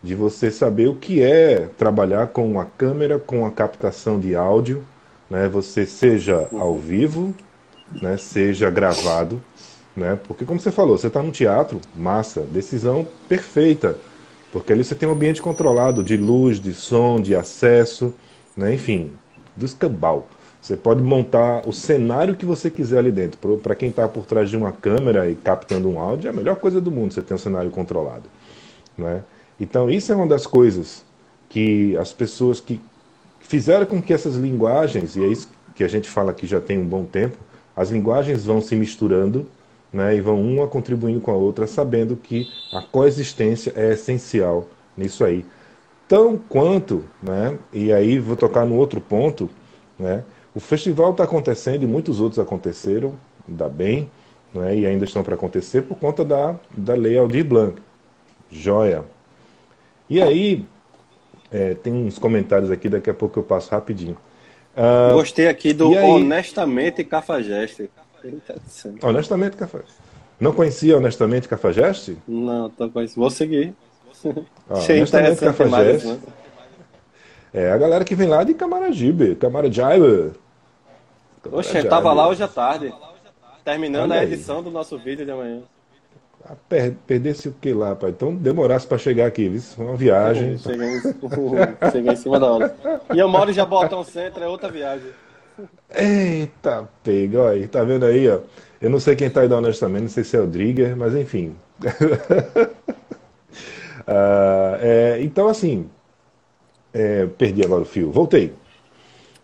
de você saber o que é trabalhar com uma câmera, com a captação de áudio, né? você seja ao vivo, né? seja gravado, né? Porque como você falou, você está no teatro, massa, decisão perfeita, porque ali você tem um ambiente controlado de luz, de som, de acesso, né? enfim, do escambau. Você pode montar o cenário que você quiser ali dentro. Para quem está por trás de uma câmera e captando um áudio, é a melhor coisa do mundo você ter um cenário controlado. Né? Então, isso é uma das coisas que as pessoas que fizeram com que essas linguagens, e é isso que a gente fala que já tem um bom tempo, as linguagens vão se misturando né, e vão uma contribuindo com a outra, sabendo que a coexistência é essencial nisso aí. Tão quanto, né, e aí vou tocar no outro ponto, né, o festival está acontecendo e muitos outros aconteceram, ainda bem, né, e ainda estão para acontecer por conta da, da Lei Aldir Blanc. Joia. E aí, é, tem uns comentários aqui, daqui a pouco eu passo rapidinho. Uh, Gostei aqui do Honestamente Cafajeste. Honestamente, Cafajeste. Não conhecia Honestamente Cafajeste? Não, tô conhecendo. Vou seguir. Ah, Achei honestamente Cafajeste. Mais, né? É a galera que vem lá de Camaragibe, Camaragibe. Oxe, tava lá hoje à tarde. Terminando a edição do nosso vídeo de amanhã. Ah, per perdesse o que lá, pai? Então demorasse para chegar aqui, viu? Uma viagem. Cheguei, cheguei em cima da hora. E eu moro em Jabotão Centro, é outra viagem. Eita, pega, olha, tá vendo aí, ó. Eu não sei quem tá aí da honestamente, não sei se é o Drigger, mas enfim. uh, é, então, assim, é, perdi agora o fio. Voltei.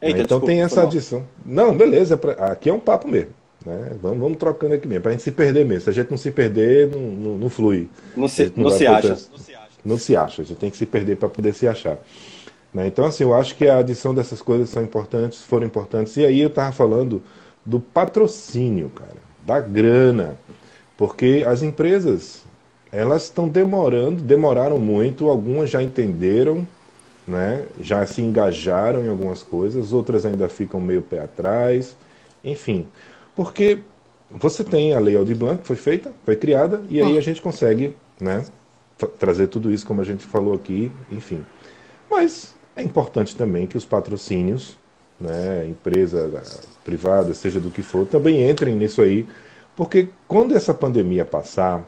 Eita, então desculpa, tem essa adição. Não, beleza, é pra... aqui é um papo mesmo. Né? Vamos, vamos trocando aqui mesmo, para a gente se perder mesmo. Se a gente não se perder, não, não, não flui. Não se, não, não se acha. Não se acha. Não se acha, a gente tem que se perder para poder se achar. Né? Então, assim, eu acho que a adição dessas coisas são importantes, foram importantes. E aí eu estava falando do patrocínio, cara, da grana. Porque as empresas, elas estão demorando, demoraram muito, algumas já entenderam, né? já se engajaram em algumas coisas, outras ainda ficam meio pé atrás, enfim. Porque você tem a Lei Aldir Blanc, que foi feita, foi criada, e aí a gente consegue né, trazer tudo isso, como a gente falou aqui, enfim. Mas é importante também que os patrocínios, né, empresa privada, seja do que for, também entrem nisso aí, porque quando essa pandemia passar,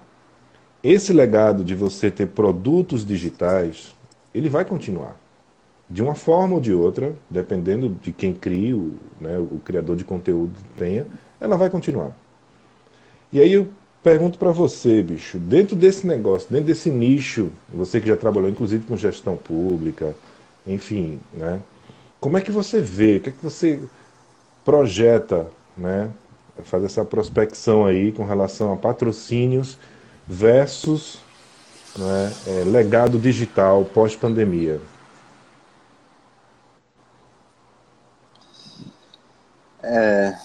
esse legado de você ter produtos digitais, ele vai continuar. De uma forma ou de outra, dependendo de quem cria, o, né, o criador de conteúdo tenha, ela vai continuar. E aí eu pergunto para você, bicho, dentro desse negócio, dentro desse nicho, você que já trabalhou inclusive com gestão pública, enfim, né? Como é que você vê, o que é que você projeta, né? Faz essa prospecção aí com relação a patrocínios versus né, é, legado digital pós-pandemia. É,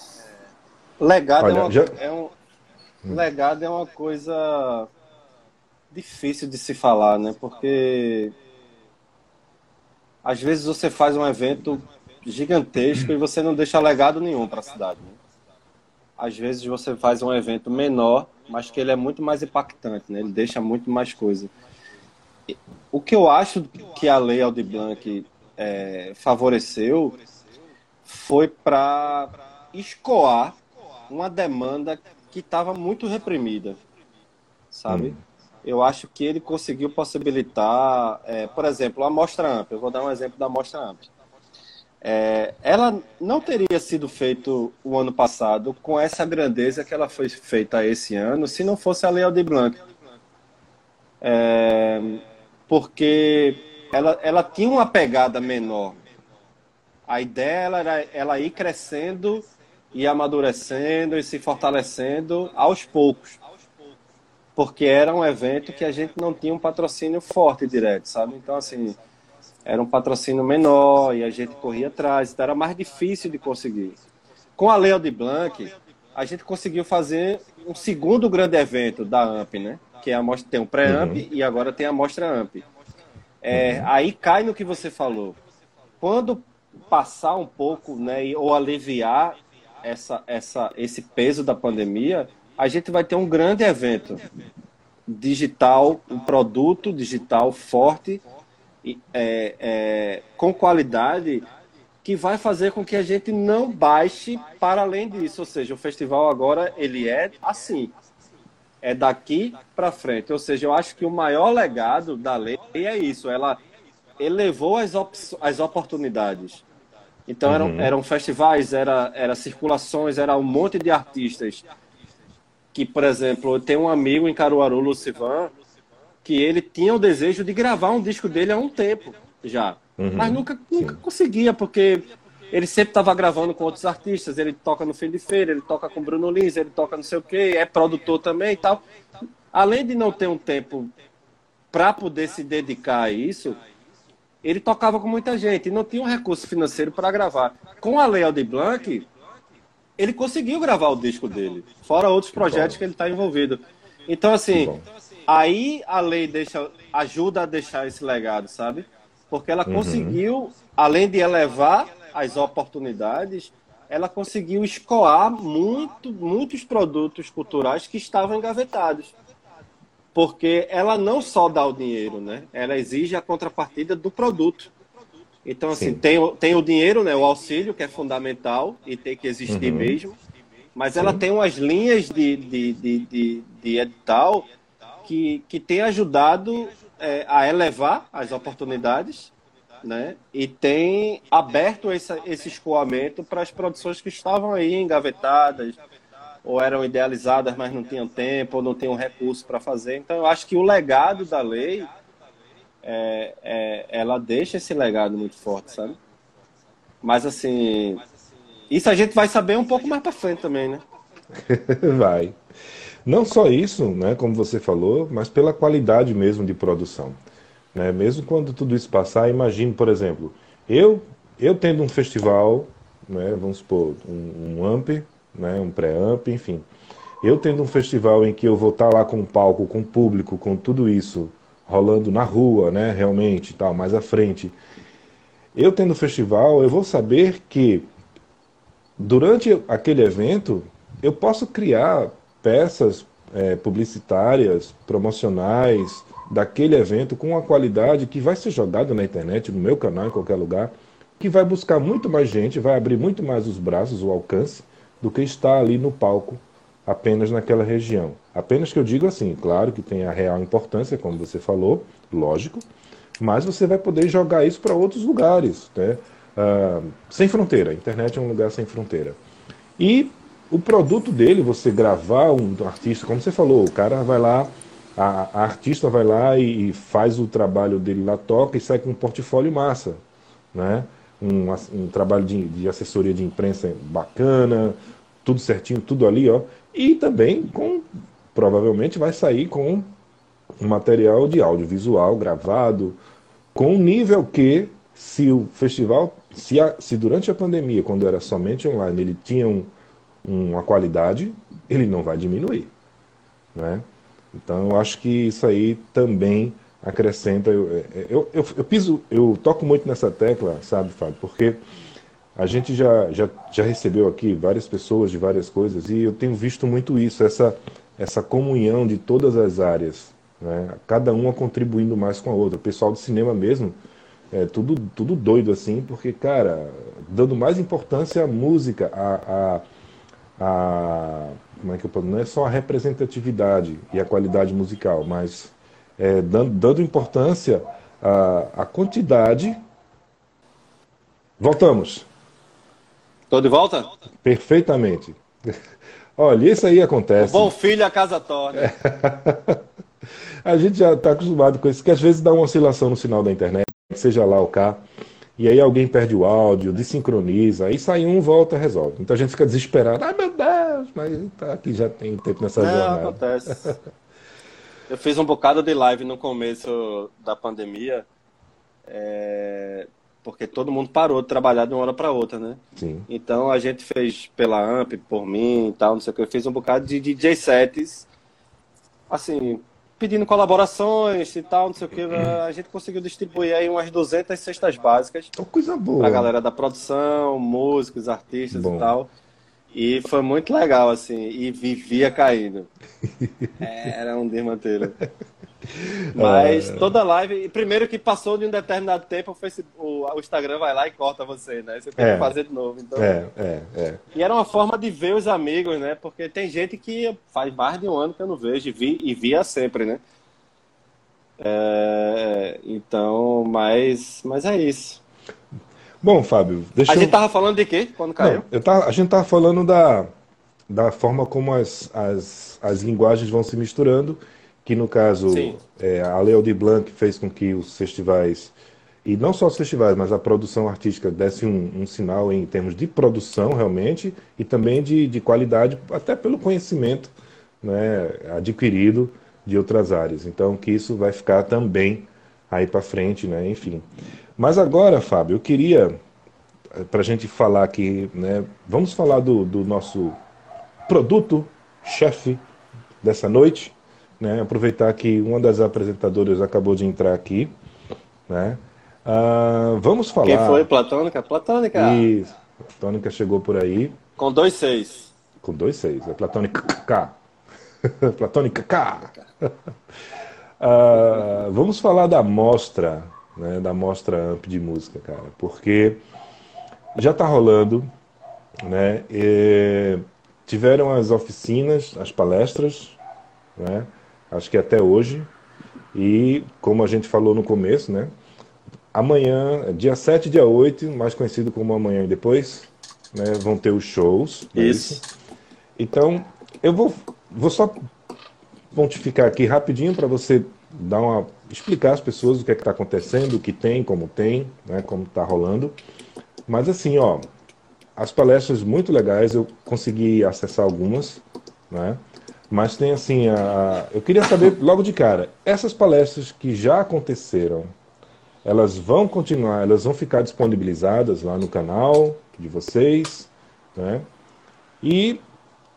legado, Olha, é, uma, já... é um, legado é uma coisa difícil de se falar, né? Porque às vezes você faz um evento gigantesco e você não deixa legado nenhum para a cidade. Né? Às vezes você faz um evento menor, mas que ele é muito mais impactante, né? ele deixa muito mais coisa. O que eu acho que a lei Aldir Blanc é, favoreceu foi para escoar uma demanda que estava muito reprimida, sabe? Hum eu acho que ele conseguiu possibilitar, é, por exemplo, a Mostra Amp. Eu vou dar um exemplo da Mostra Amp. É, ela não teria sido feita o ano passado com essa grandeza que ela foi feita esse ano se não fosse a Lei Aldir Blanc. É, porque ela, ela tinha uma pegada menor. A ideia era ela ir crescendo e amadurecendo e se fortalecendo aos poucos porque era um evento que a gente não tinha um patrocínio forte direto, sabe? Então, assim, era um patrocínio menor e a gente corria atrás, então era mais difícil de conseguir. Com a Lei de Blanc, a gente conseguiu fazer um segundo grande evento da AMP, né? Que é a mostra, tem o pré-AMP uhum. e agora tem a mostra AMP. É, uhum. Aí cai no que você falou. Quando passar um pouco, né, ou aliviar essa, essa, esse peso da pandemia, a gente vai ter um grande evento digital, um produto digital forte, é, é, com qualidade, que vai fazer com que a gente não baixe para além disso. Ou seja, o festival agora ele é assim, é daqui para frente. Ou seja, eu acho que o maior legado da lei é isso. Ela elevou as, as oportunidades. Então uhum. eram, eram festivais, era, era circulações, era um monte de artistas que, por exemplo, tem um amigo em Caruaru, Lucivan, que ele tinha o desejo de gravar um disco dele há um tempo já. Uhum, mas nunca, nunca conseguia, porque ele sempre estava gravando com outros artistas. Ele toca no Fim de Feira, ele toca com Bruno Lins, ele toca não sei o quê, é produtor também e tal. Além de não ter um tempo para poder se dedicar a isso, ele tocava com muita gente e não tinha um recurso financeiro para gravar. Com a Lei Aldir Blanc, ele conseguiu gravar o disco dele, fora outros projetos que ele está envolvido. Então, assim, aí a lei deixa, ajuda a deixar esse legado, sabe? Porque ela uhum. conseguiu, além de elevar as oportunidades, ela conseguiu escoar muito, muitos produtos culturais que estavam engavetados. Porque ela não só dá o dinheiro, né? Ela exige a contrapartida do produto. Então, assim, tem, tem o dinheiro, né, o auxílio, que é fundamental e tem que existir uhum. mesmo, mas Sim. ela tem umas linhas de, de, de, de, de edital que, que tem ajudado é, a elevar as oportunidades né, e tem aberto esse, esse escoamento para as produções que estavam aí engavetadas ou eram idealizadas, mas não tinham tempo ou não tinham recurso para fazer. Então, eu acho que o legado da lei é, é, ela deixa esse legado muito forte, sabe? Mas assim, isso a gente vai saber um pouco mais para frente também, né? vai. Não só isso, né, como você falou, mas pela qualidade mesmo de produção. Né? Mesmo quando tudo isso passar, imagine, por exemplo, eu eu tendo um festival, né, vamos supor, um, um amp, né, um pré-amp, enfim. Eu tendo um festival em que eu vou estar lá com o palco, com o público, com tudo isso, rolando na rua, né, realmente, tal, mais à frente. Eu tendo festival, eu vou saber que durante aquele evento eu posso criar peças é, publicitárias, promocionais daquele evento com uma qualidade que vai ser jogada na internet, no meu canal, em qualquer lugar, que vai buscar muito mais gente, vai abrir muito mais os braços, o alcance, do que estar ali no palco apenas naquela região. Apenas que eu digo assim, claro que tem a real importância, como você falou, lógico, mas você vai poder jogar isso para outros lugares, né? Uh, sem fronteira. A internet é um lugar sem fronteira. E o produto dele, você gravar um artista, como você falou, o cara vai lá, a, a artista vai lá e, e, faz o trabalho dele lá, toca e sai com um portfólio massa, né? Um, um trabalho de, de assessoria de imprensa bacana, tudo certinho, tudo ali, ó. E também com provavelmente vai sair com material de audiovisual gravado, com um nível que, se o festival, se, a, se durante a pandemia, quando era somente online, ele tinha um, uma qualidade, ele não vai diminuir. Né? Então eu acho que isso aí também acrescenta. Eu, eu, eu, eu, piso, eu toco muito nessa tecla, sabe, Fábio, porque a gente já, já, já recebeu aqui várias pessoas de várias coisas e eu tenho visto muito isso, essa, essa comunhão de todas as áreas, né? cada uma contribuindo mais com a outra. O pessoal do cinema mesmo, é tudo, tudo doido assim, porque, cara, dando mais importância à música, a, a como é que eu posso, não é só a representatividade e a qualidade musical, mas é, dando, dando importância à, à quantidade. Voltamos. Estou de volta? Perfeitamente. Olha, isso aí acontece. O bom filho a casa torna. a gente já está acostumado com isso, que às vezes dá uma oscilação no sinal da internet, seja lá o cá, e aí alguém perde o áudio, desincroniza, aí sai um, volta, resolve. Então a gente fica desesperado. Ai meu Deus, mas tá aqui já tem tempo nessa Não, jornada. acontece. Eu fiz um bocado de live no começo da pandemia É, porque todo mundo parou de trabalhar de uma hora para outra, né? Sim. Então a gente fez pela AMP, por mim e tal, não sei o que, eu fiz um bocado de DJ sets, assim, pedindo colaborações e tal, não sei o que, a gente conseguiu distribuir aí umas 200 cestas básicas Então, coisa boa. pra galera da produção, músicos, artistas Bom. e tal. E foi muito legal, assim, e vivia caindo. Era um desmantelho. Mas É. toda live, primeiro que passou de um determinado tempo, o, Facebook, o Instagram vai lá e corta você, né? Você tem É. que fazer de novo. Então... É, é, é. E era uma forma de ver os amigos, né? Porque tem gente que faz mais de um ano que eu não vejo e, vi, e via sempre, né? É, então, mas, mas é isso. Bom, Fábio, deixa A eu... gente tava falando de quê quando caiu? Não, eu tava, a gente tava falando da, da forma como as, as, as linguagens vão se misturando, que no caso é, a Lei Aldir Blanc fez com que os festivais, e não só os festivais, mas a produção artística desse um, um sinal em termos de produção realmente, e também de, de qualidade, até pelo conhecimento né, adquirido de outras áreas. Então que isso vai ficar também aí para frente, né? Enfim. Mas agora, Fábio, eu queria para a gente falar aqui, né? Vamos falar do, do nosso produto chefe dessa noite, né? Aproveitar que uma das apresentadoras acabou de entrar aqui, né? Ah, vamos falar. Quem foi? Platônica? Platônica! A Platônica chegou por aí Com dois seis. com dois seis. É Platônica K. Platônica K. Ah, vamos falar da mostra, né? Da mostra Amp de música, cara, porque já está rolando, né? E tiveram as oficinas, as palestras, né? Acho que até hoje. E como a gente falou no começo, né? Amanhã, dia 7 e dia 8, mais conhecido como amanhã e depois, né? Vão ter os shows. é Isso. Então, eu vou, vou só pontificar aqui rapidinho para você dar uma explicar às pessoas o que é que está acontecendo, o que tem, como tem, né, como está rolando. Mas assim, ó, as palestras muito legais, eu consegui acessar algumas, né? Mas tem assim, a, eu queria saber logo de cara, essas palestras que já aconteceram, elas vão continuar, elas vão ficar disponibilizadas lá no canal de vocês, né? E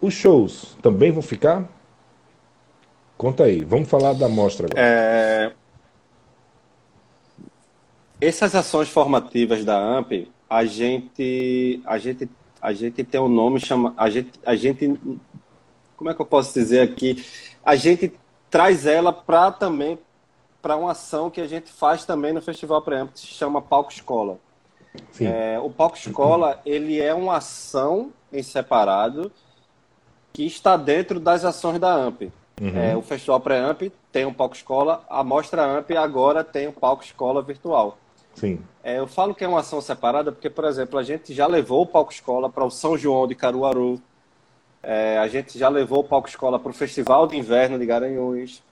os shows também vão ficar? Conta aí, vamos falar da mostra agora. É, Essas ações formativas da AMP, a gente, a gente, a gente tem um nome chama, a gente, a gente, como é que eu posso dizer aqui? A gente traz ela para também para uma ação que a gente faz também no Festival Preamp, que se chama Palco Escola. Sim, É, o Palco Escola, ele é uma ação em separado que está dentro das ações da AMP. É, o Festival Pré-AMP tem um Palco Escola, a Mostra AMP agora tem um Palco Escola virtual. sim, É, eu falo que é uma ação separada porque, por exemplo, a gente já levou o Palco Escola para o São João de Caruaru, É, a gente já levou o Palco Escola para o Festival de Inverno de Garanhuns.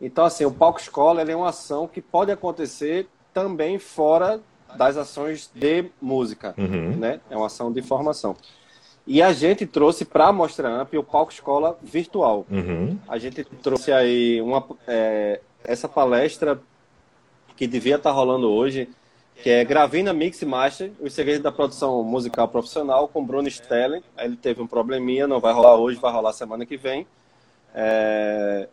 Então, assim, o Palco Escola é uma ação que pode acontecer também fora das ações de música, Uhum. né? É uma ação de formação. E a gente trouxe para a Mostra Amp o Palco Escola virtual. Uhum. A gente trouxe aí uma, é, essa palestra que devia estar rolando hoje, que é Gravina Mix Master, os segredos da produção musical profissional, com Bruno Stelling. Ele teve um probleminha, não vai rolar hoje, vai rolar semana que vem. É,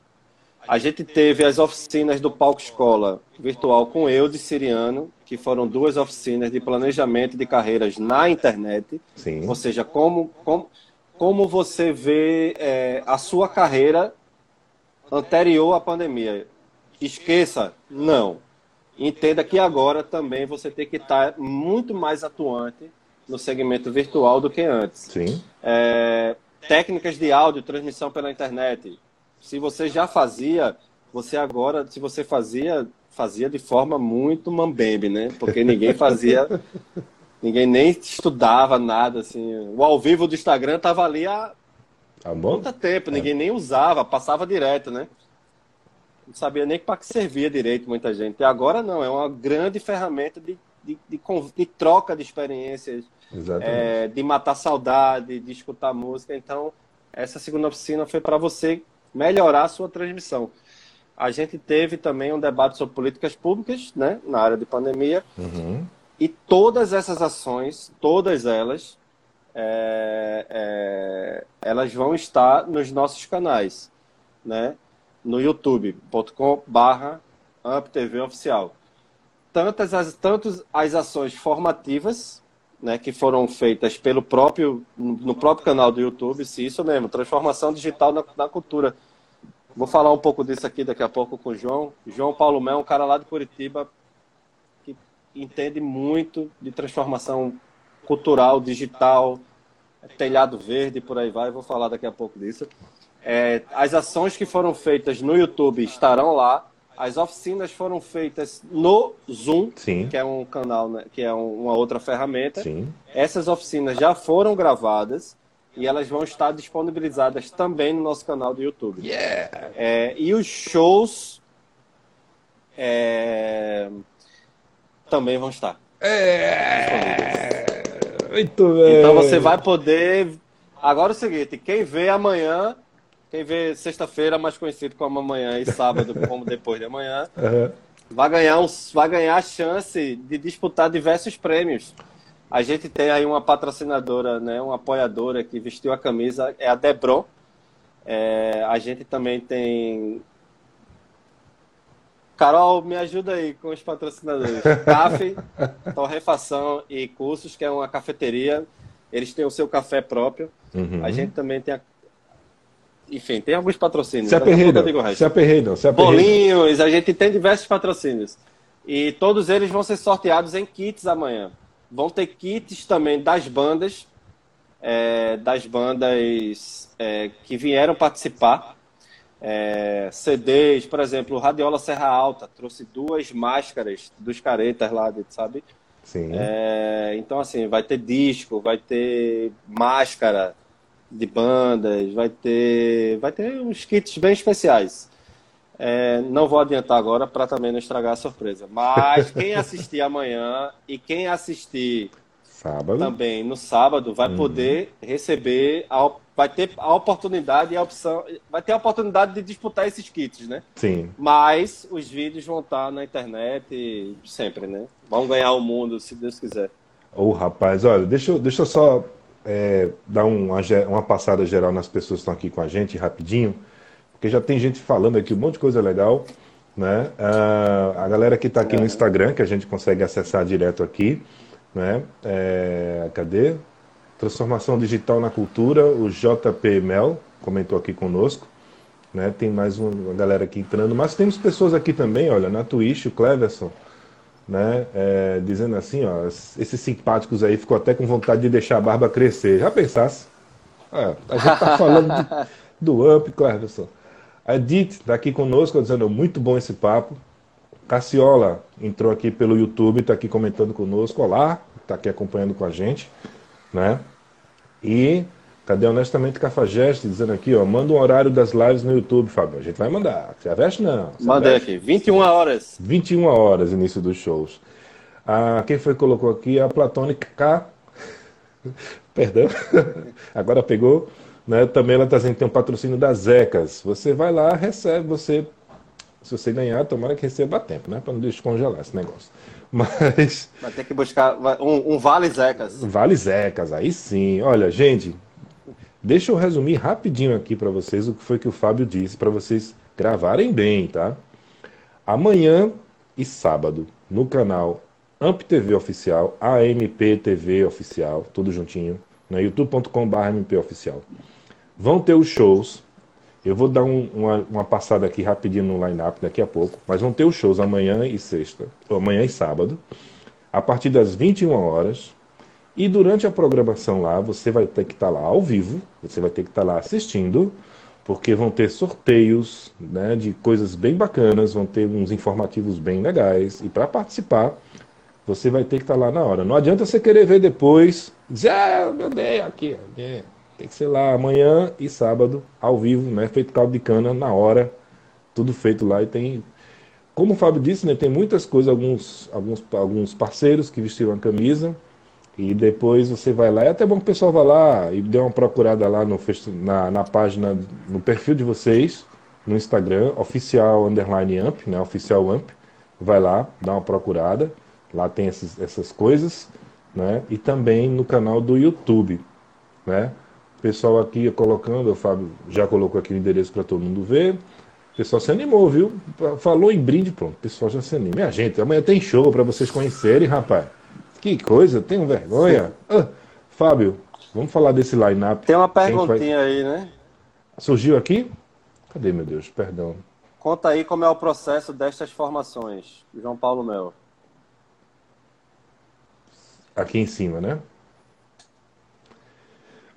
a gente teve as oficinas do Palco Escola virtual com eu de Siriano, que foram duas oficinas de planejamento de carreiras na internet. Sim. Ou seja, como, como, como você vê é, a sua carreira anterior à pandemia. Esqueça, não. Entenda que agora também você tem que estar muito mais atuante no segmento virtual do que antes. Sim. É, técnicas de áudio, transmissão pela internet. Se você já fazia, você agora, se você fazia, fazia de forma muito mambembe, né? Porque ninguém fazia, ninguém nem estudava nada, assim. O ao vivo do Instagram tava ali há Tá muito tempo, ninguém nem usava, passava direto, né? Não sabia nem para que servia direito muita gente. E agora não, é uma grande ferramenta de, de, de, de troca de experiências, é, de matar saudade, de escutar música. Então, essa segunda oficina foi para você melhorar a sua transmissão. a gente teve também um debate sobre políticas públicas, né, na área de pandemia. Uhum. E todas essas ações, todas elas, é, é, elas vão estar nos nossos canais, né? No youtube.com/barra AmpTV Oficial. Tantas as, tantas as ações formativas, né, que foram feitas pelo próprio no próprio canal do YouTube, se isso mesmo, transformação digital na, na cultura. Vou falar um pouco disso aqui daqui a pouco com o João. João Paulo Mel, um cara lá de Curitiba que entende muito de transformação cultural, digital, telhado verde, por aí vai. Vou falar daqui a pouco disso. É, as ações que foram feitas no YouTube estarão lá. As oficinas foram feitas no Zoom, Sim. que é um canal, né, que é um, uma outra ferramenta. Sim. Essas oficinas já foram gravadas e elas vão estar disponibilizadas também no nosso canal do YouTube. Yeah! É, e os shows é, também vão estar. É. Muito bem. Então você vai poder. Agora é o seguinte: quem vê amanhã, quem vê sexta-feira, mais conhecido como amanhã, e sábado, como depois de amanhã, Uhum. vai ganhar, um, vai ganhar a chance de disputar diversos prêmios. A gente tem aí uma patrocinadora, né, uma apoiadora que vestiu a camisa, é a Debron. É, a gente também tem. Carol, me ajuda aí com os patrocinadores. CAF, Torrefação e Cursos, que é uma cafeteria. Eles têm o seu café próprio. Uhum. A gente também tem a... Enfim, tem alguns patrocínios. Se Daqui a pouco aperreidam, eu digo o resto. se. Bolinhos, a gente tem diversos patrocínios. E todos eles vão ser sorteados em kits amanhã. Vão ter kits também das bandas, é, das bandas é, que vieram participar. É, CDs, por exemplo, o Radiola Serra Alta trouxe duas máscaras dos caretas lá, sabe? Sim. É, então, assim, vai ter disco, vai ter máscara de bandas, vai ter, vai ter uns kits bem especiais. É, não vou adiantar agora para também não estragar a surpresa. Mas quem assistir amanhã e quem assistir Sábado. também no sábado vai poder receber, a, vai ter a oportunidade e a opção, vai ter a oportunidade de disputar esses kits, né? Sim. Mas os vídeos vão estar na internet sempre, né? Vão ganhar o mundo, se Deus quiser. Ô, rapaz, olha, deixa, deixa eu só é, dar um- uma, uma passada geral nas pessoas que estão aqui com a gente, rapidinho, porque já tem gente falando aqui um monte de coisa legal, né? Ah, a galera que está aqui no Instagram, que a gente consegue acessar direto aqui, né? É, cadê? Transformação digital na cultura, o JP Mel comentou aqui conosco, né? Tem mais um- uma galera aqui entrando, mas temos pessoas aqui também, olha, na Twitch, o Cleverson, né? é, dizendo assim, ó, esses simpáticos aí ficou até com vontade de deixar a barba crescer. Já pensasse? É, a gente tá falando de- do Up, Cleverson. A Edith está aqui conosco, dizendo muito bom esse papo. Cassiola entrou aqui pelo YouTube, está aqui comentando conosco. Olá, está aqui acompanhando com a gente, né? E cadê honestamente Cafajeste dizendo aqui, ó, manda um horário das lives no YouTube, Fábio. A gente vai mandar. Se aveste não. se Mandei aqui, 21 horas. 21 horas, início dos shows. Ah, quem foi que colocou aqui? A Platônica K. Perdão. Agora pegou. Né? Também ela está dizendo que tem um patrocínio das Zecas. Você vai lá, recebe, você. Se você ganhar, tomara que receba a tempo, né? Para não descongelar esse negócio. Mas. Vai ter que buscar um, um Vale Zecas. Vale Zecas, aí sim. Olha, gente, deixa eu resumir rapidinho aqui para vocês o que foi que o Fábio disse, para vocês gravarem bem, tá? Amanhã e sábado, no canal Amp TV Oficial, AMP TV Oficial, tudo juntinho, na youtube.com.br AMP Oficial. Vão ter os shows. Eu vou dar um- uma, uma passada aqui rapidinho no line-up daqui a pouco, mas vão ter os shows amanhã e sexta, ou amanhã e sábado, a partir das 21 horas. E durante a programação lá, você vai ter que estar lá ao vivo, você vai ter que estar lá assistindo, porque vão ter sorteios né, de coisas bem bacanas, vão ter uns informativos bem legais. E para participar, você vai ter que estar lá na hora. Não adianta você querer ver depois, dizer, ah, meu Deus, aqui. é. Tem que ser lá amanhã e sábado, ao vivo, né? Feito caldo de cana, na hora, tudo feito lá. E tem como o Fábio disse, né, tem muitas coisas, alguns, alguns, alguns parceiros que vestiram a camisa, e depois você vai lá. É até bom que o pessoal vá lá e dê uma procurada lá no, na, na página, no perfil de vocês, no Instagram, oficial underline amp, né? Oficial amp. Vai lá, dá uma procurada. Lá tem esses, essas coisas, né? E também no canal do YouTube, né? O pessoal aqui colocando, o Fábio já colocou aqui o endereço para todo mundo ver. O pessoal se animou, viu? Falou em brinde, pronto. O pessoal já se anima. Minha gente, amanhã tem show para vocês conhecerem, rapaz. Que coisa, tenho vergonha. Ah, Fábio, vamos falar desse line-up. Tem uma perguntinha vai... aí, né? Surgiu aqui? Cadê, meu Deus? Perdão. Conta aí como é o processo destas formações, João Paulo Mel. Aqui em cima, né?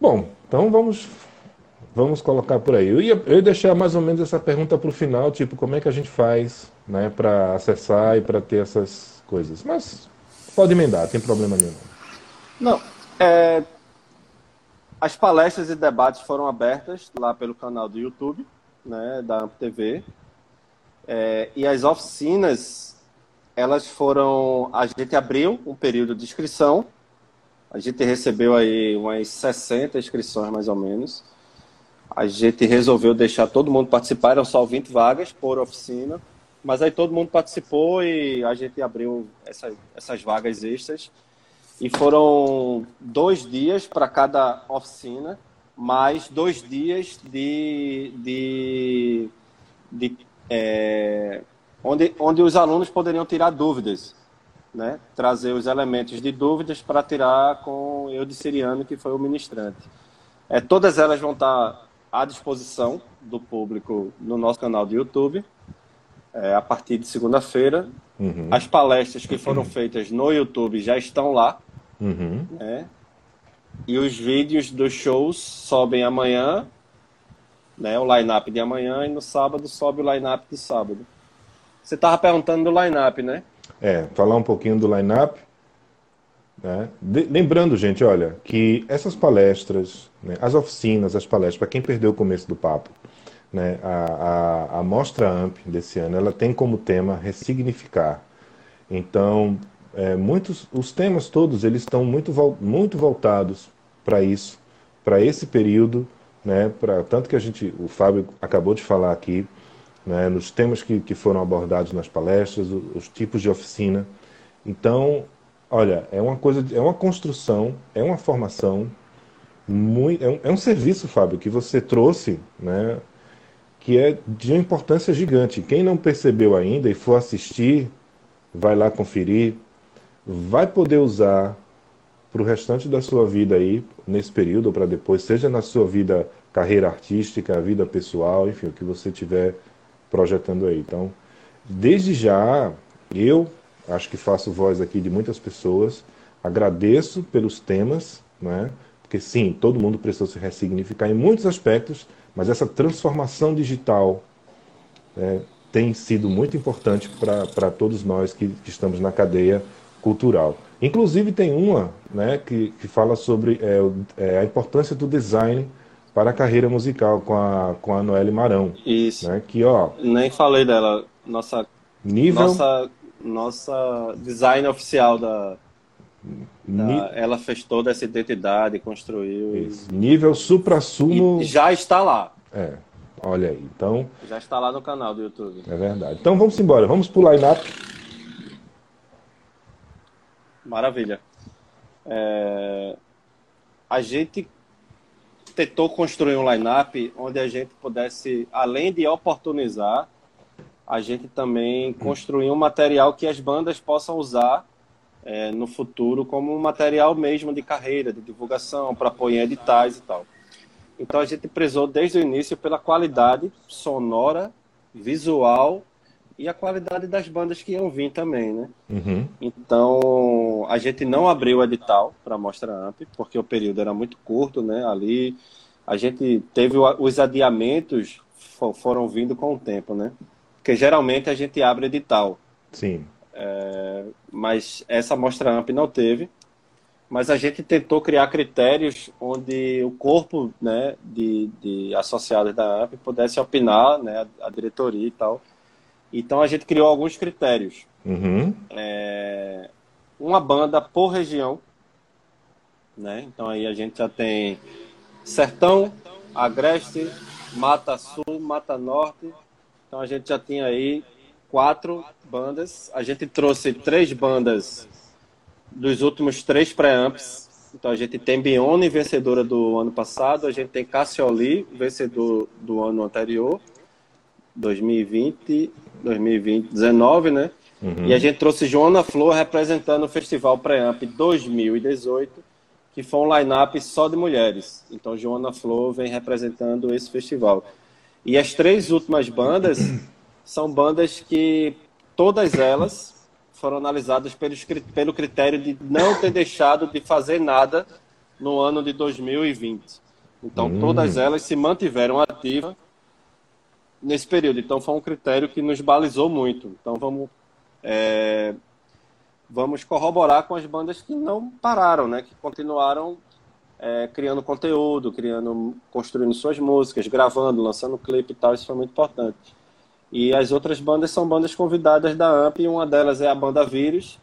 Bom, então vamos vamos colocar por aí. Eu ia, eu ia deixar mais ou menos essa pergunta para o final, tipo, como é que a gente faz né, para acessar e para ter essas coisas. Mas pode emendar, tem problema nenhum. Não, é, as palestras e debates foram abertas lá pelo canal do YouTube, né, da AMP TV. É, e as oficinas, elas foram. A gente abriu um período de inscrição. A gente recebeu aí umas 60 inscrições, mais ou menos. A gente resolveu deixar todo mundo participar, eram só 20 vagas por oficina. Mas aí todo mundo participou e a gente abriu essa, essas vagas extras. E foram dois dias para cada oficina, mais dois dias de. de, de é, onde, onde os alunos poderiam tirar dúvidas. Né? Trazer os elementos de dúvidas para tirar com eu de Siriano, que foi o ministrante. É, todas elas vão estar à disposição do público no nosso canal do YouTube é, a partir de segunda-feira. Uhum. As palestras que foram feitas no YouTube já estão lá. Uhum. Né? E os vídeos dos shows sobem amanhã, né? o line-up de amanhã, e no sábado sobe o line-up de sábado. Você estava perguntando do line-up, né? É, falar um pouquinho do line-up. Né? lembrando, gente, olha, que essas palestras, né, as oficinas, as palestras, para quem perdeu o começo do papo, né, a, a, a Mostra AMP desse ano, ela tem como tema ressignificar. Então, é, muitos, os temas todos eles estão muito, muito voltados para isso, para esse período, né, pra, tanto que a gente, o Fábio acabou de falar aqui, né, nos temas que, que foram abordados nas palestras, os, os tipos de oficina. Então, olha, é uma coisa, é uma construção, é uma formação, muito, é, um, é um serviço, Fábio, que você trouxe, né, que é de uma importância gigante. Quem não percebeu ainda e for assistir, vai lá conferir, vai poder usar para o restante da sua vida aí, nesse período ou para depois, seja na sua vida, carreira artística, vida pessoal, enfim, o que você estiver projetando aí. Então, desde já, eu acho que faço voz aqui de muitas pessoas, agradeço pelos temas, né? porque sim, todo mundo precisa se ressignificar em muitos aspectos, mas essa transformação digital é, tem sido muito importante para todos nós que, que estamos na cadeia cultural. Inclusive tem uma né, que, que fala sobre é, é, a importância do design para a carreira musical com a, com a Noelle Marão. Isso. Né, que, ó, Nem falei dela. Nossa, nível... nossa, nossa design oficial da, da, ela fez toda essa identidade, construiu. Isso. Nível supra-sumo. Já está lá. É. Olha aí. Então. Já está lá no canal do YouTube. É verdade. Então vamos embora. Vamos pro line-up. Maravilha. É... A gente tentou construir um line-up onde a gente pudesse, além de oportunizar, a gente também construir um material que as bandas possam usar é, no futuro como um material mesmo de carreira, de divulgação, para apoiar em editais e tal. Então a gente prezou desde o início pela qualidade sonora, visual e a qualidade das bandas que iam vir também, né? Uhum. Então a gente não abriu o edital para a Mostra Amp, porque o período era muito curto, né? Ali a gente teve os adiamentos foram vindo com o tempo, né? Porque geralmente a gente abre edital. Sim. É, mas essa mostra AMP não teve. Mas a gente tentou criar critérios onde o corpo né, de, de associados da AMP pudesse opinar, né, a diretoria e tal. Então a gente criou alguns critérios. Uhum. É, uma banda por região. Né? Então aí a gente já tem Sertão, Agreste, Mata Sul, Mata Norte. Então a gente já tinha aí quatro bandas. A gente trouxe três bandas dos últimos três pré-amps. Então a gente tem Bione, vencedora do ano passado, a gente tem Cassioli, vencedor do ano anterior, 2020, 2019, né? Uhum. E a gente trouxe Joana Flor representando o Festival Pré-Amp 2018, que foi um line-up só de mulheres. Então Joana Flor vem representando esse festival. E as três últimas bandas são bandas que todas elas foram analisadas pelos, pelo critério de não ter deixado de fazer nada no ano de 2020. Então, hum. todas elas se mantiveram ativas nesse período. Então, foi um critério que nos balizou muito. Então, vamos, é, vamos corroborar com as bandas que não pararam, né? que continuaram é, criando conteúdo, criando, construindo suas músicas, gravando, lançando clipe e tal. Isso foi muito importante. E as outras bandas são bandas convidadas da AMP, e uma delas é a banda Vírus,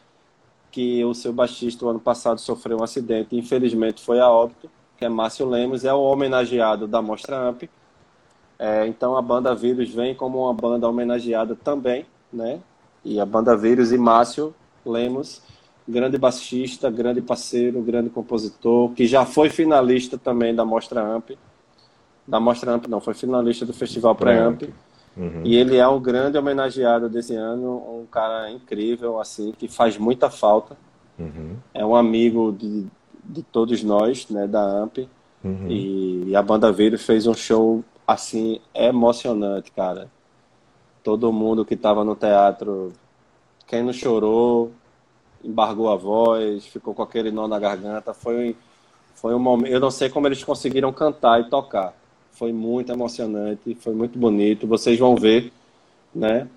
que o seu baixista o ano passado sofreu um acidente infelizmente foi a óbito, que é Márcio Lemos, é o homenageado da Mostra AMP. É, então a banda Vírus vem como uma banda homenageada também, né? E a banda Vírus e Márcio Lemos, grande baixista, grande parceiro, grande compositor, que já foi finalista também da Mostra AMP. Da Mostra AMP não, foi finalista do Festival Pré-AMP. Uhum. E ele é um grande homenageado desse ano, um cara incrível, assim, que faz muita falta. Uhum. É um amigo de, de todos nós, né, da AMP. Uhum. E, e, a banda Vírus fez um show, assim, emocionante, cara. Todo mundo que estava no teatro, quem não chorou, embargou a voz, ficou com aquele nó na garganta. Foi, foi um momento. Eu não sei como eles conseguiram cantar e tocar foi muito emocionante, foi muito bonito. Vocês vão ver, né?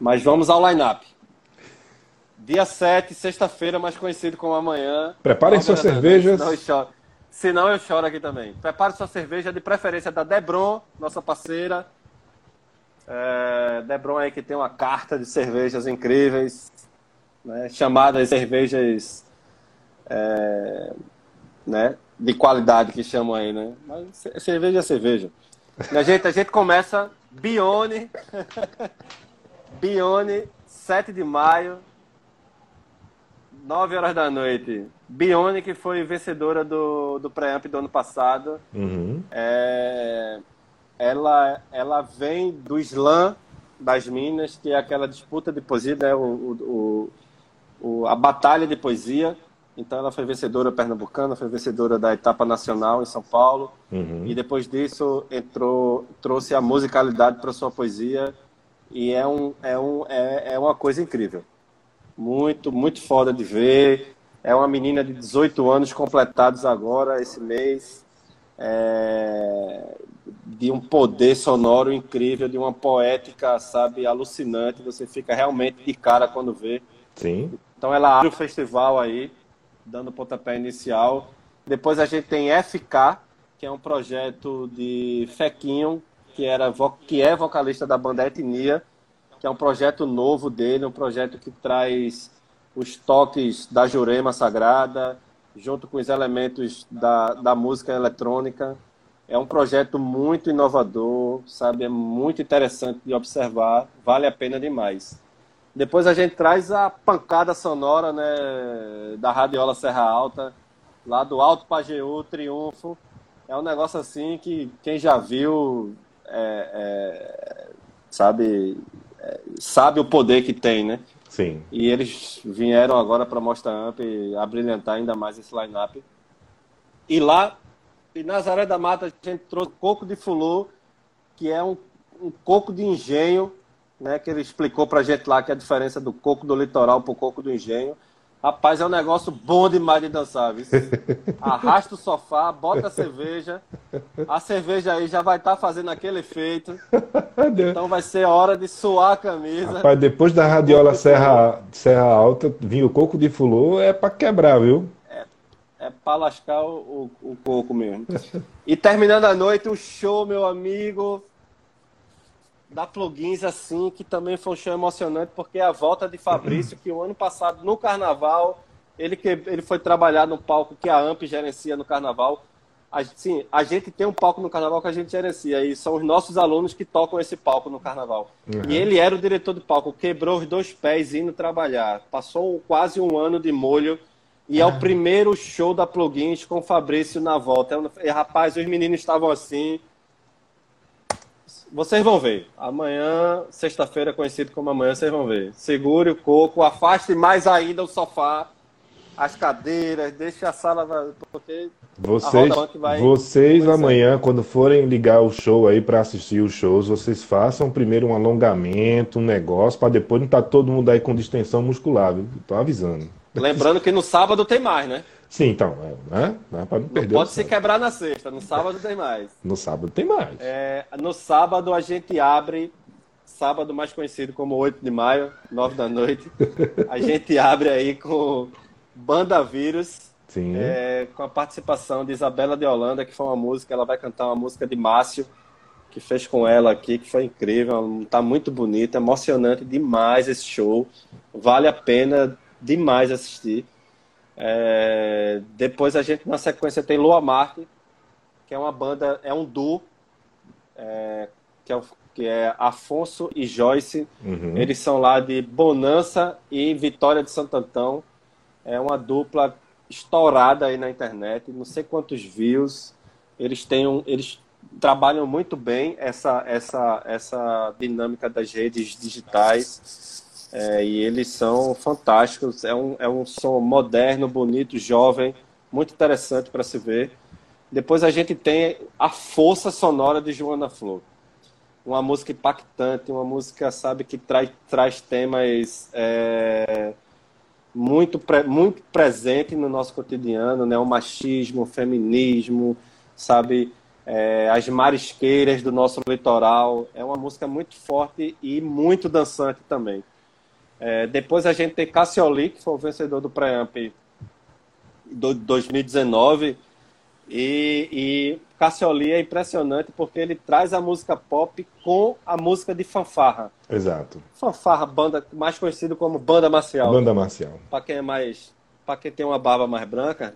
Mas vamos ao line-up. Dia 7, sexta-feira, mais conhecido como amanhã. Preparem suas cervejas. Senão eu, choro. senão eu choro aqui também. Prepare sua cerveja, de preferência da Debron, nossa parceira. É, Debron aí que tem uma carta de cervejas incríveis, né, chamadas cervejas é, né, de qualidade que chamam aí, né? Mas cerveja é cerveja. A gente, a gente começa Bione, Bione, 7 de maio, 9 horas da noite. Bione, que foi vencedora do, do Preamp do ano passado. Uhum. É, ela, ela vem do Slam das Minas, que é aquela disputa de poesia, né? o, o, o, a batalha de poesia então ela foi vencedora pernambucana, foi vencedora da etapa nacional em São Paulo. Uhum. E depois disso entrou, trouxe a musicalidade para sua poesia e é um, é um é, é uma coisa incrível. Muito, muito foda de ver. É uma menina de 18 anos completados agora esse mês. É, de um poder sonoro incrível, de uma poética, sabe, alucinante. Você fica realmente de cara quando vê. Sim. Então ela abre o festival aí dando pontapé inicial. Depois a gente tem FK, que é um projeto de Fequinho, que, era, que é vocalista da banda Etnia, que é um projeto novo dele, um projeto que traz os toques da Jurema Sagrada, junto com os elementos da, da música eletrônica. É um projeto muito inovador, sabe? É muito interessante de observar, vale a pena demais. Depois a gente traz a pancada sonora né, da Radiola Serra Alta, lá do Alto Pajeú, Triunfo. É um negócio assim que quem já viu é, é, sabe, é, sabe o poder que tem, né? Sim. E eles vieram agora para Mostra Amp abrilhantar ainda mais esse line-up. E lá, em Nazaré da Mata, a gente trouxe coco de fulô, que é um, um coco de engenho né, que ele explicou pra gente lá que é a diferença do coco do litoral pro coco do engenho. Rapaz, é um negócio bom demais de dançar, viu? Arrasta o sofá, bota a cerveja. A cerveja aí já vai estar tá fazendo aquele efeito. Então vai ser hora de suar a camisa. Rapaz, depois da radiola Serra, Serra Alta, vir o coco de fulô é para quebrar, viu? É, é para lascar o, o, o coco mesmo. E terminando a noite, o show, meu amigo da Plugins, assim, que também foi um show emocionante, porque é a volta de Fabrício, que o ano passado, no Carnaval, ele, que, ele foi trabalhar no palco que a AMP gerencia no Carnaval. Assim, a gente tem um palco no carnaval que a gente gerencia e são os nossos alunos que tocam esse palco no carnaval. Uhum. E ele era o diretor do palco, quebrou os dois pés indo trabalhar. Passou quase um ano de molho e é o primeiro show da Plugins com o Fabrício na volta. E, rapaz, os meninos estavam assim. Vocês vão ver. Amanhã, sexta-feira, conhecido como amanhã, vocês vão ver. Segure o coco, afaste mais ainda o sofá as cadeiras, deixe a sala, porque vocês, vai, vocês amanhã, quando forem ligar o show aí para assistir os shows, vocês façam primeiro um alongamento, um negócio, para depois não estar tá todo mundo aí com distensão muscular, viu? Tô avisando. Lembrando que no sábado tem mais, né? Sim, então, é, né? Não, não perder. Pode se quebrar na sexta, no sábado tem mais. No sábado tem mais. É, no sábado a gente abre, sábado mais conhecido como 8 de maio, 9 da noite, a gente abre aí com Banda Vírus, é, com a participação de Isabela de Holanda, que foi uma música, ela vai cantar uma música de Márcio, que fez com ela aqui, que foi incrível, tá muito bonita, emocionante demais esse show, vale a pena demais assistir. É, depois a gente, na sequência, tem Lua Marte, que é uma banda, é um duo, é, que, é, que é Afonso e Joyce. Uhum. Eles são lá de Bonança e Vitória de Santo Antão. É uma dupla estourada aí na internet, não sei quantos views. Eles têm um, eles trabalham muito bem essa essa essa dinâmica das redes digitais. É, e eles são fantásticos. É um, é um som moderno, bonito, jovem, muito interessante para se ver. Depois a gente tem a força sonora de Joana Flor. Uma música impactante, uma música, sabe, que traz, traz temas é, muito, pre, muito presente no nosso cotidiano, né? O machismo, o feminismo, sabe? É, as marisqueiras do nosso litoral. É uma música muito forte e muito dançante também. É, depois a gente tem Cassioli, que foi o vencedor do Preamp do 2019 e, e Cassioli é impressionante porque ele traz a música pop com a música de fanfarra. Exato. Fanfarra, banda mais conhecido como banda marcial. Banda marcial. Para quem é mais, para quem tem uma barba mais branca,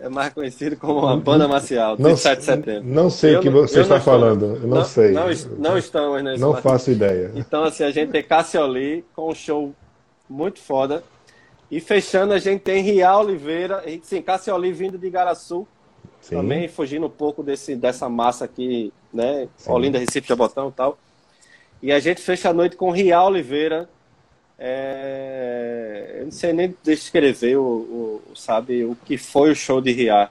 é mais conhecido como uma banda marcial, não, 7 de setembro. Não sei o que você está falando, eu não, não, sei. Não, não estamos nesse Não faço ideia. Então, assim, a gente tem Cassioli com um show muito foda. E fechando, a gente tem Ria Oliveira, sim, Cassioli vindo de Igaraçu, Sim. Também fugindo um pouco desse, dessa massa aqui, né? Sim. Olinda, Recife, Jabotão e tal. E a gente fecha a noite com Rial Oliveira. É... Eu não sei nem descrever o, o, sabe, o que foi o show de Ria.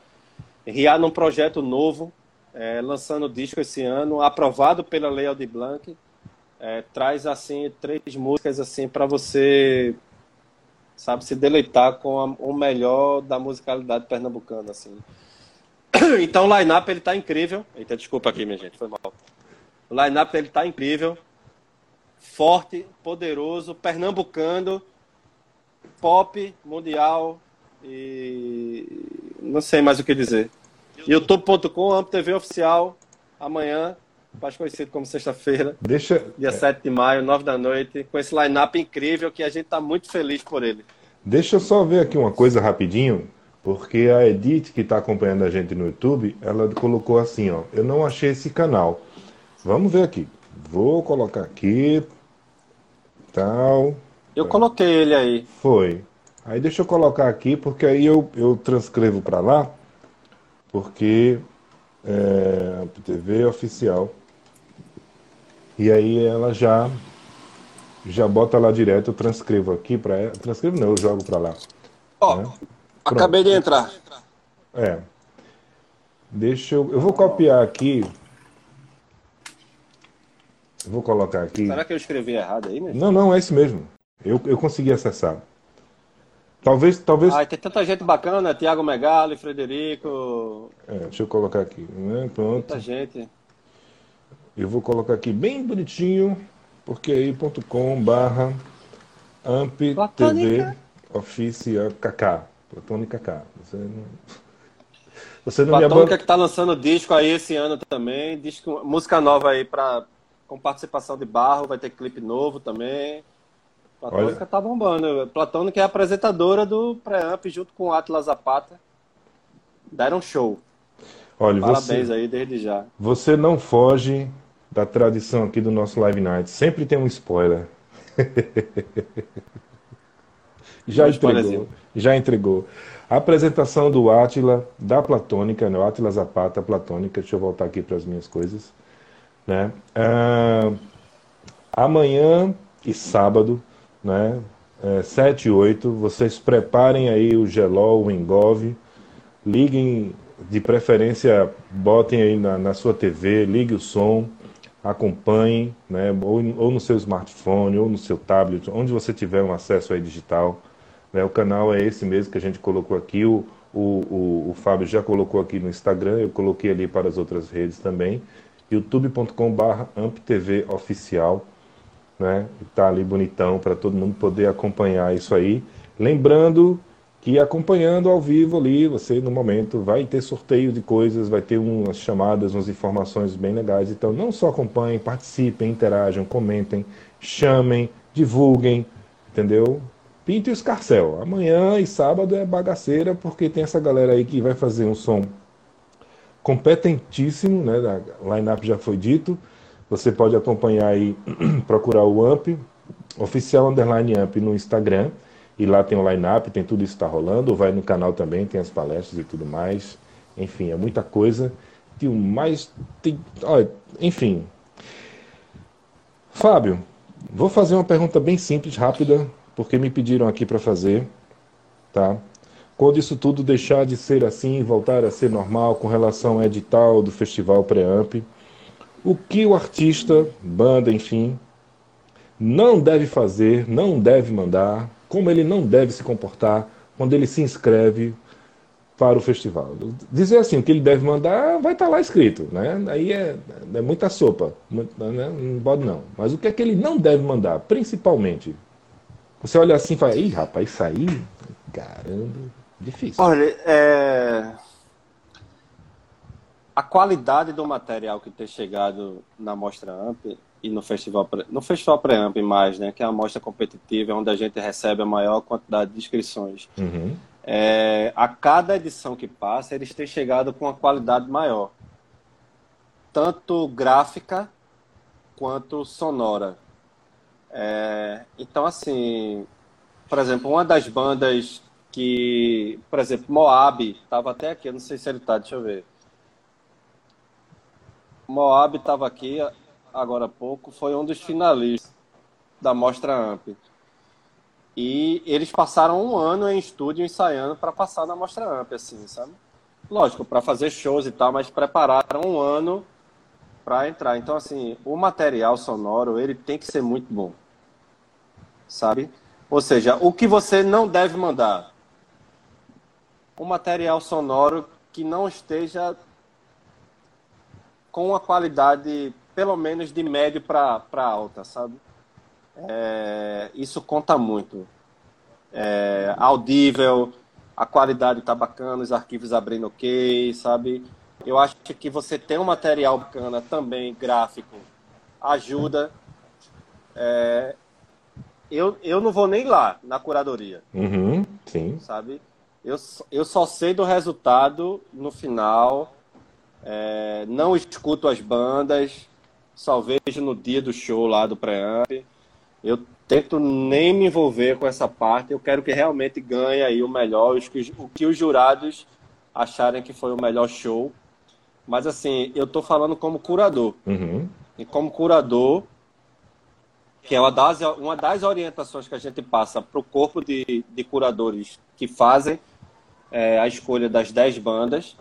Ria num projeto novo, é, lançando disco esse ano, aprovado pela Lei Aldir Blanc. É, traz assim três músicas assim para você sabe se deleitar com a, o melhor da musicalidade pernambucana assim Então o line-up ele tá incrível. Eita, desculpa aqui, minha gente, foi mal. O line-up ele tá incrível. Forte, poderoso, pernambucano, pop, mundial e não sei mais o que dizer. youtube.com, Amp TV oficial, amanhã, mais conhecido como sexta-feira. Deixa dia 7 de maio, 9 da noite, com esse line-up incrível que a gente tá muito feliz por ele. Deixa eu só ver aqui uma coisa rapidinho. Porque a Edith, que está acompanhando a gente no YouTube, ela colocou assim, ó. Eu não achei esse canal. Vamos ver aqui. Vou colocar aqui. Tal. Eu coloquei ele aí. Foi. Aí deixa eu colocar aqui, porque aí eu, eu transcrevo para lá. Porque é TV oficial. E aí ela já já bota lá direto, eu transcrevo aqui para ela. Transcrevo não, eu jogo para lá. Ó, né? Pronto. Acabei de entrar. É. Deixa eu. Eu vou copiar aqui. Eu vou colocar aqui. Será que eu escrevi errado aí mesmo? Não, não, é isso mesmo. Eu, eu consegui acessar. Talvez, talvez. Ah, tem tanta gente bacana, Tiago Megali, Frederico. É, deixa eu colocar aqui. Né? Pronto. Muita gente. Eu vou colocar aqui bem bonitinho, porque aí .com barra amptv oficial kk. Platão e Kaká. Você não. Você não Platônica me que está lançando disco aí esse ano também. Disco, música nova aí pra, com participação de Barro, vai ter clipe novo também. Platônica Olha. tá bombando. Platônica é apresentadora do Preamp junto com o Atlas Zapata. Deram show. Olha, Parabéns você, aí desde já. Você não foge da tradição aqui do nosso Live Night. Sempre tem um spoiler. já Um entregou. Já entregou. A apresentação do Átila, da Platônica, né? Átila Zapata, Platônica. Deixa eu voltar aqui para as minhas coisas. Né? Ah, amanhã e sábado, né? É, 7 e 8, vocês preparem aí o Gelol, o Engove, liguem, de preferência, botem aí na, na sua TV, ligue o som, acompanhem, né? ou, ou no seu smartphone, ou no seu tablet, onde você tiver um acesso aí digital. Né? O canal é esse mesmo que a gente colocou aqui, o, o, o, o Fábio já colocou aqui no Instagram, eu coloquei ali para as outras redes também, youtube.com.br amptv oficial né? Tá ali bonitão para todo mundo poder acompanhar isso aí. Lembrando que acompanhando ao vivo ali, você no momento vai ter sorteio de coisas, vai ter umas chamadas, umas informações bem legais. Então não só acompanhem, participem, interajam, comentem, chamem, divulguem, entendeu? Pinte o escarcel. Amanhã e sábado é bagaceira porque tem essa galera aí que vai fazer um som competentíssimo, né? A line-up já foi dito. Você pode acompanhar aí, procurar o AMP, oficial underline AMP no Instagram, e lá tem o line-up, tem tudo isso que está rolando, vai no canal também, tem as palestras e tudo mais. Enfim, é muita coisa. Tem o mais. Tem, olha, enfim. Fábio, vou fazer uma pergunta bem simples, rápida, porque me pediram aqui para fazer, tá? Quando isso tudo deixar de ser assim, voltar a ser normal com relação ao edital do Festival Preamp, o que o artista, banda, enfim, não deve fazer, não deve mandar, como ele não deve se comportar quando ele se inscreve para o festival. Dizer assim, o que ele deve mandar vai estar lá escrito, né? Aí é, é muita sopa, né? não pode não. Mas o que é que ele não deve mandar, principalmente? Você olha assim e fala, ih, rapaz, isso aí, caramba, difícil. Olha, é... a qualidade do material que tem chegado na Mostra AMP e no Festival, Pre- no Festival Pré-AMP mais, né, que é a mostra competitiva, onde a gente recebe a maior quantidade de inscrições. Uhum, É, a cada edição que passa, eles têm chegado com uma qualidade maior, tanto gráfica quanto sonora. É, então, assim, por exemplo, uma das bandas que, por exemplo, Moab, estava até aqui, eu não sei se ele tá, deixa eu ver. Moab estava aqui agora há pouco, foi um dos finalistas da Mostra AMP. E eles passaram um ano em estúdio ensaiando para passar na Mostra AMP, assim, sabe? Lógico, para fazer shows e tal, mas prepararam um ano para entrar. Então, assim, o material sonoro, ele tem que ser muito bom, sabe? Ou seja, o que você não deve mandar? Um material sonoro que não esteja com uma qualidade, pelo menos, de médio para alta, sabe? É, isso conta muito. É, audível, a qualidade tá bacana, os arquivos abrindo ok, sabe? Eu acho que você ter um material bacana também, gráfico, ajuda. É, eu, eu não vou nem lá na curadoria, uhum, sim. sabe? Eu, só- eu só sei do resultado no final. É, não escuto as bandas, só vejo no dia do show lá do pré-amp. Eu tento nem me envolver com essa parte. Eu quero que realmente ganhe aí o melhor, o que os jurados acharem que foi o melhor show. Mas assim, eu tô falando como curador. Uhum, E como curador, que é uma das, uma das orientações que a gente passa para o corpo de, de curadores que fazem é, a escolha das 10 bandas,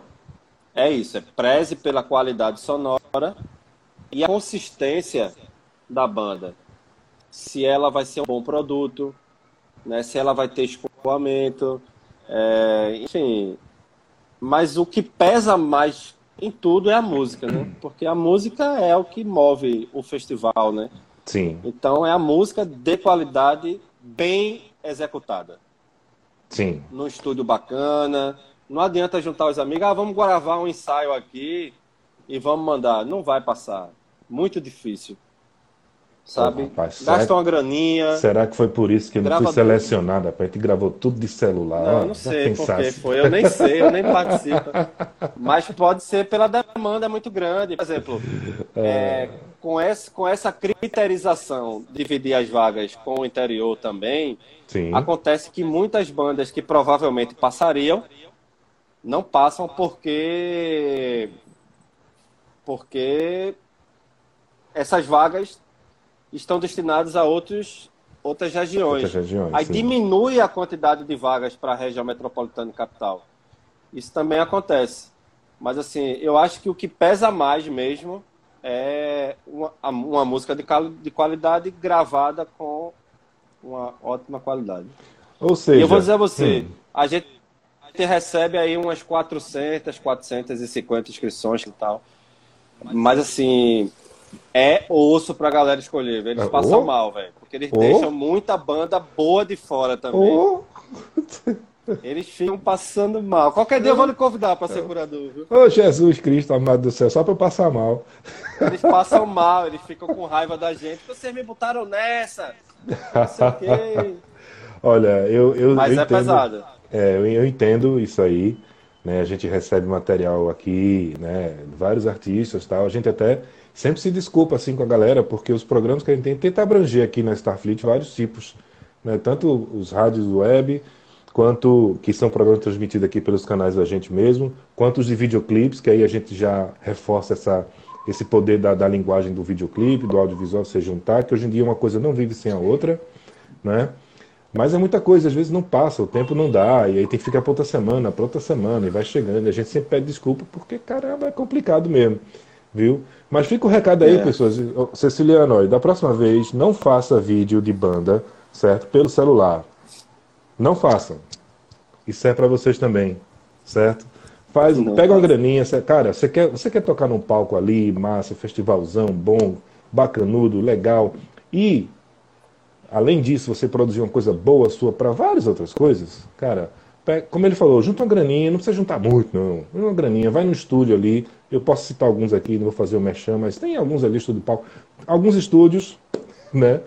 é isso, é preze pela qualidade sonora e a consistência da banda. Se ela vai ser um bom produto, né, se ela vai ter escoamento, é, enfim. Mas o que pesa mais em tudo é a música, né? Porque a música é o que move o festival, né? sim, Então é a música de qualidade bem executada. Sim. Num estúdio bacana. Não adianta juntar os amigos, ah, vamos gravar um ensaio aqui e vamos mandar. Não vai passar. Muito difícil. sabe? Ô, rapaz, Gasta uma graninha. Será que foi por isso que eu não fui selecionado? rapaz? A gente gravou tudo de celular. Não, ó, não sei por que pensasse. foi, eu nem sei, eu nem participo. Mas pode ser pela demanda muito grande. Por exemplo, é, com, essa, com essa criterização, dividir as vagas com o interior também, Sim. acontece que muitas bandas que provavelmente passariam não passam porque porque essas vagas estão destinadas a outros outras regiões. Outras regiões, Aí sim. diminui a quantidade de vagas para a região metropolitana e capital. Isso também acontece. Mas assim, eu acho que o que pesa mais mesmo é uma, uma música de, de qualidade gravada com uma ótima qualidade. Ou seja, E eu vou dizer a você, hum, a, gente, a gente recebe aí umas 400, 450 inscrições e tal. Mas assim, é osso pra galera escolher. velho. Eles É, passam mal, velho. Porque eles Ô. deixam muita banda boa de fora também. Ô, Eles ficam passando mal. Qualquer dia eu vou lhe convidar pra ser curador, viu? ô, Jesus Cristo, amado do céu, só pra eu passar mal. Eles passam mal, eles ficam com raiva da gente. Vocês me botaram nessa. Não sei o quê. Olha, eu, eu, Mas eu é entendo, pesado. É, eu, eu entendo isso aí. Né? A gente recebe material aqui, né? Vários artistas tal. A gente até sempre se desculpa assim com a galera, porque os programas que a gente tem tenta abranger aqui na Starfleet vários tipos. Né? Tanto os rádios web, quanto que são programas transmitidos aqui pelos canais da gente mesmo, quanto os de videoclipes, que aí a gente já reforça essa, esse poder da, da linguagem do videoclipe, do audiovisual se juntar, que hoje em dia uma coisa não vive sem a outra, né? Mas é muita coisa, às vezes não passa, o tempo não dá, e aí tem que ficar para outra semana, para outra semana, e vai chegando. E a gente sempre pede desculpa, porque, caramba, é complicado mesmo, viu? Mas fica o recado aí, É. pessoas. Ceciliano, da próxima vez, não faça vídeo de banda, certo? Pelo celular. Não façam. Isso é para vocês também, certo? Faz, Não pega uma graninha, cara, você quer, você quer tocar num palco ali, massa, festivalzão, bom, bacanudo, legal, e além disso, você produzir uma coisa boa sua para várias outras coisas, cara, como ele falou, junta uma graninha, não precisa juntar muito, não. Uma graninha, vai no estúdio ali. Eu posso citar alguns aqui, não vou fazer o merchan, mas tem alguns ali, estúdio palco. Alguns estúdios, né?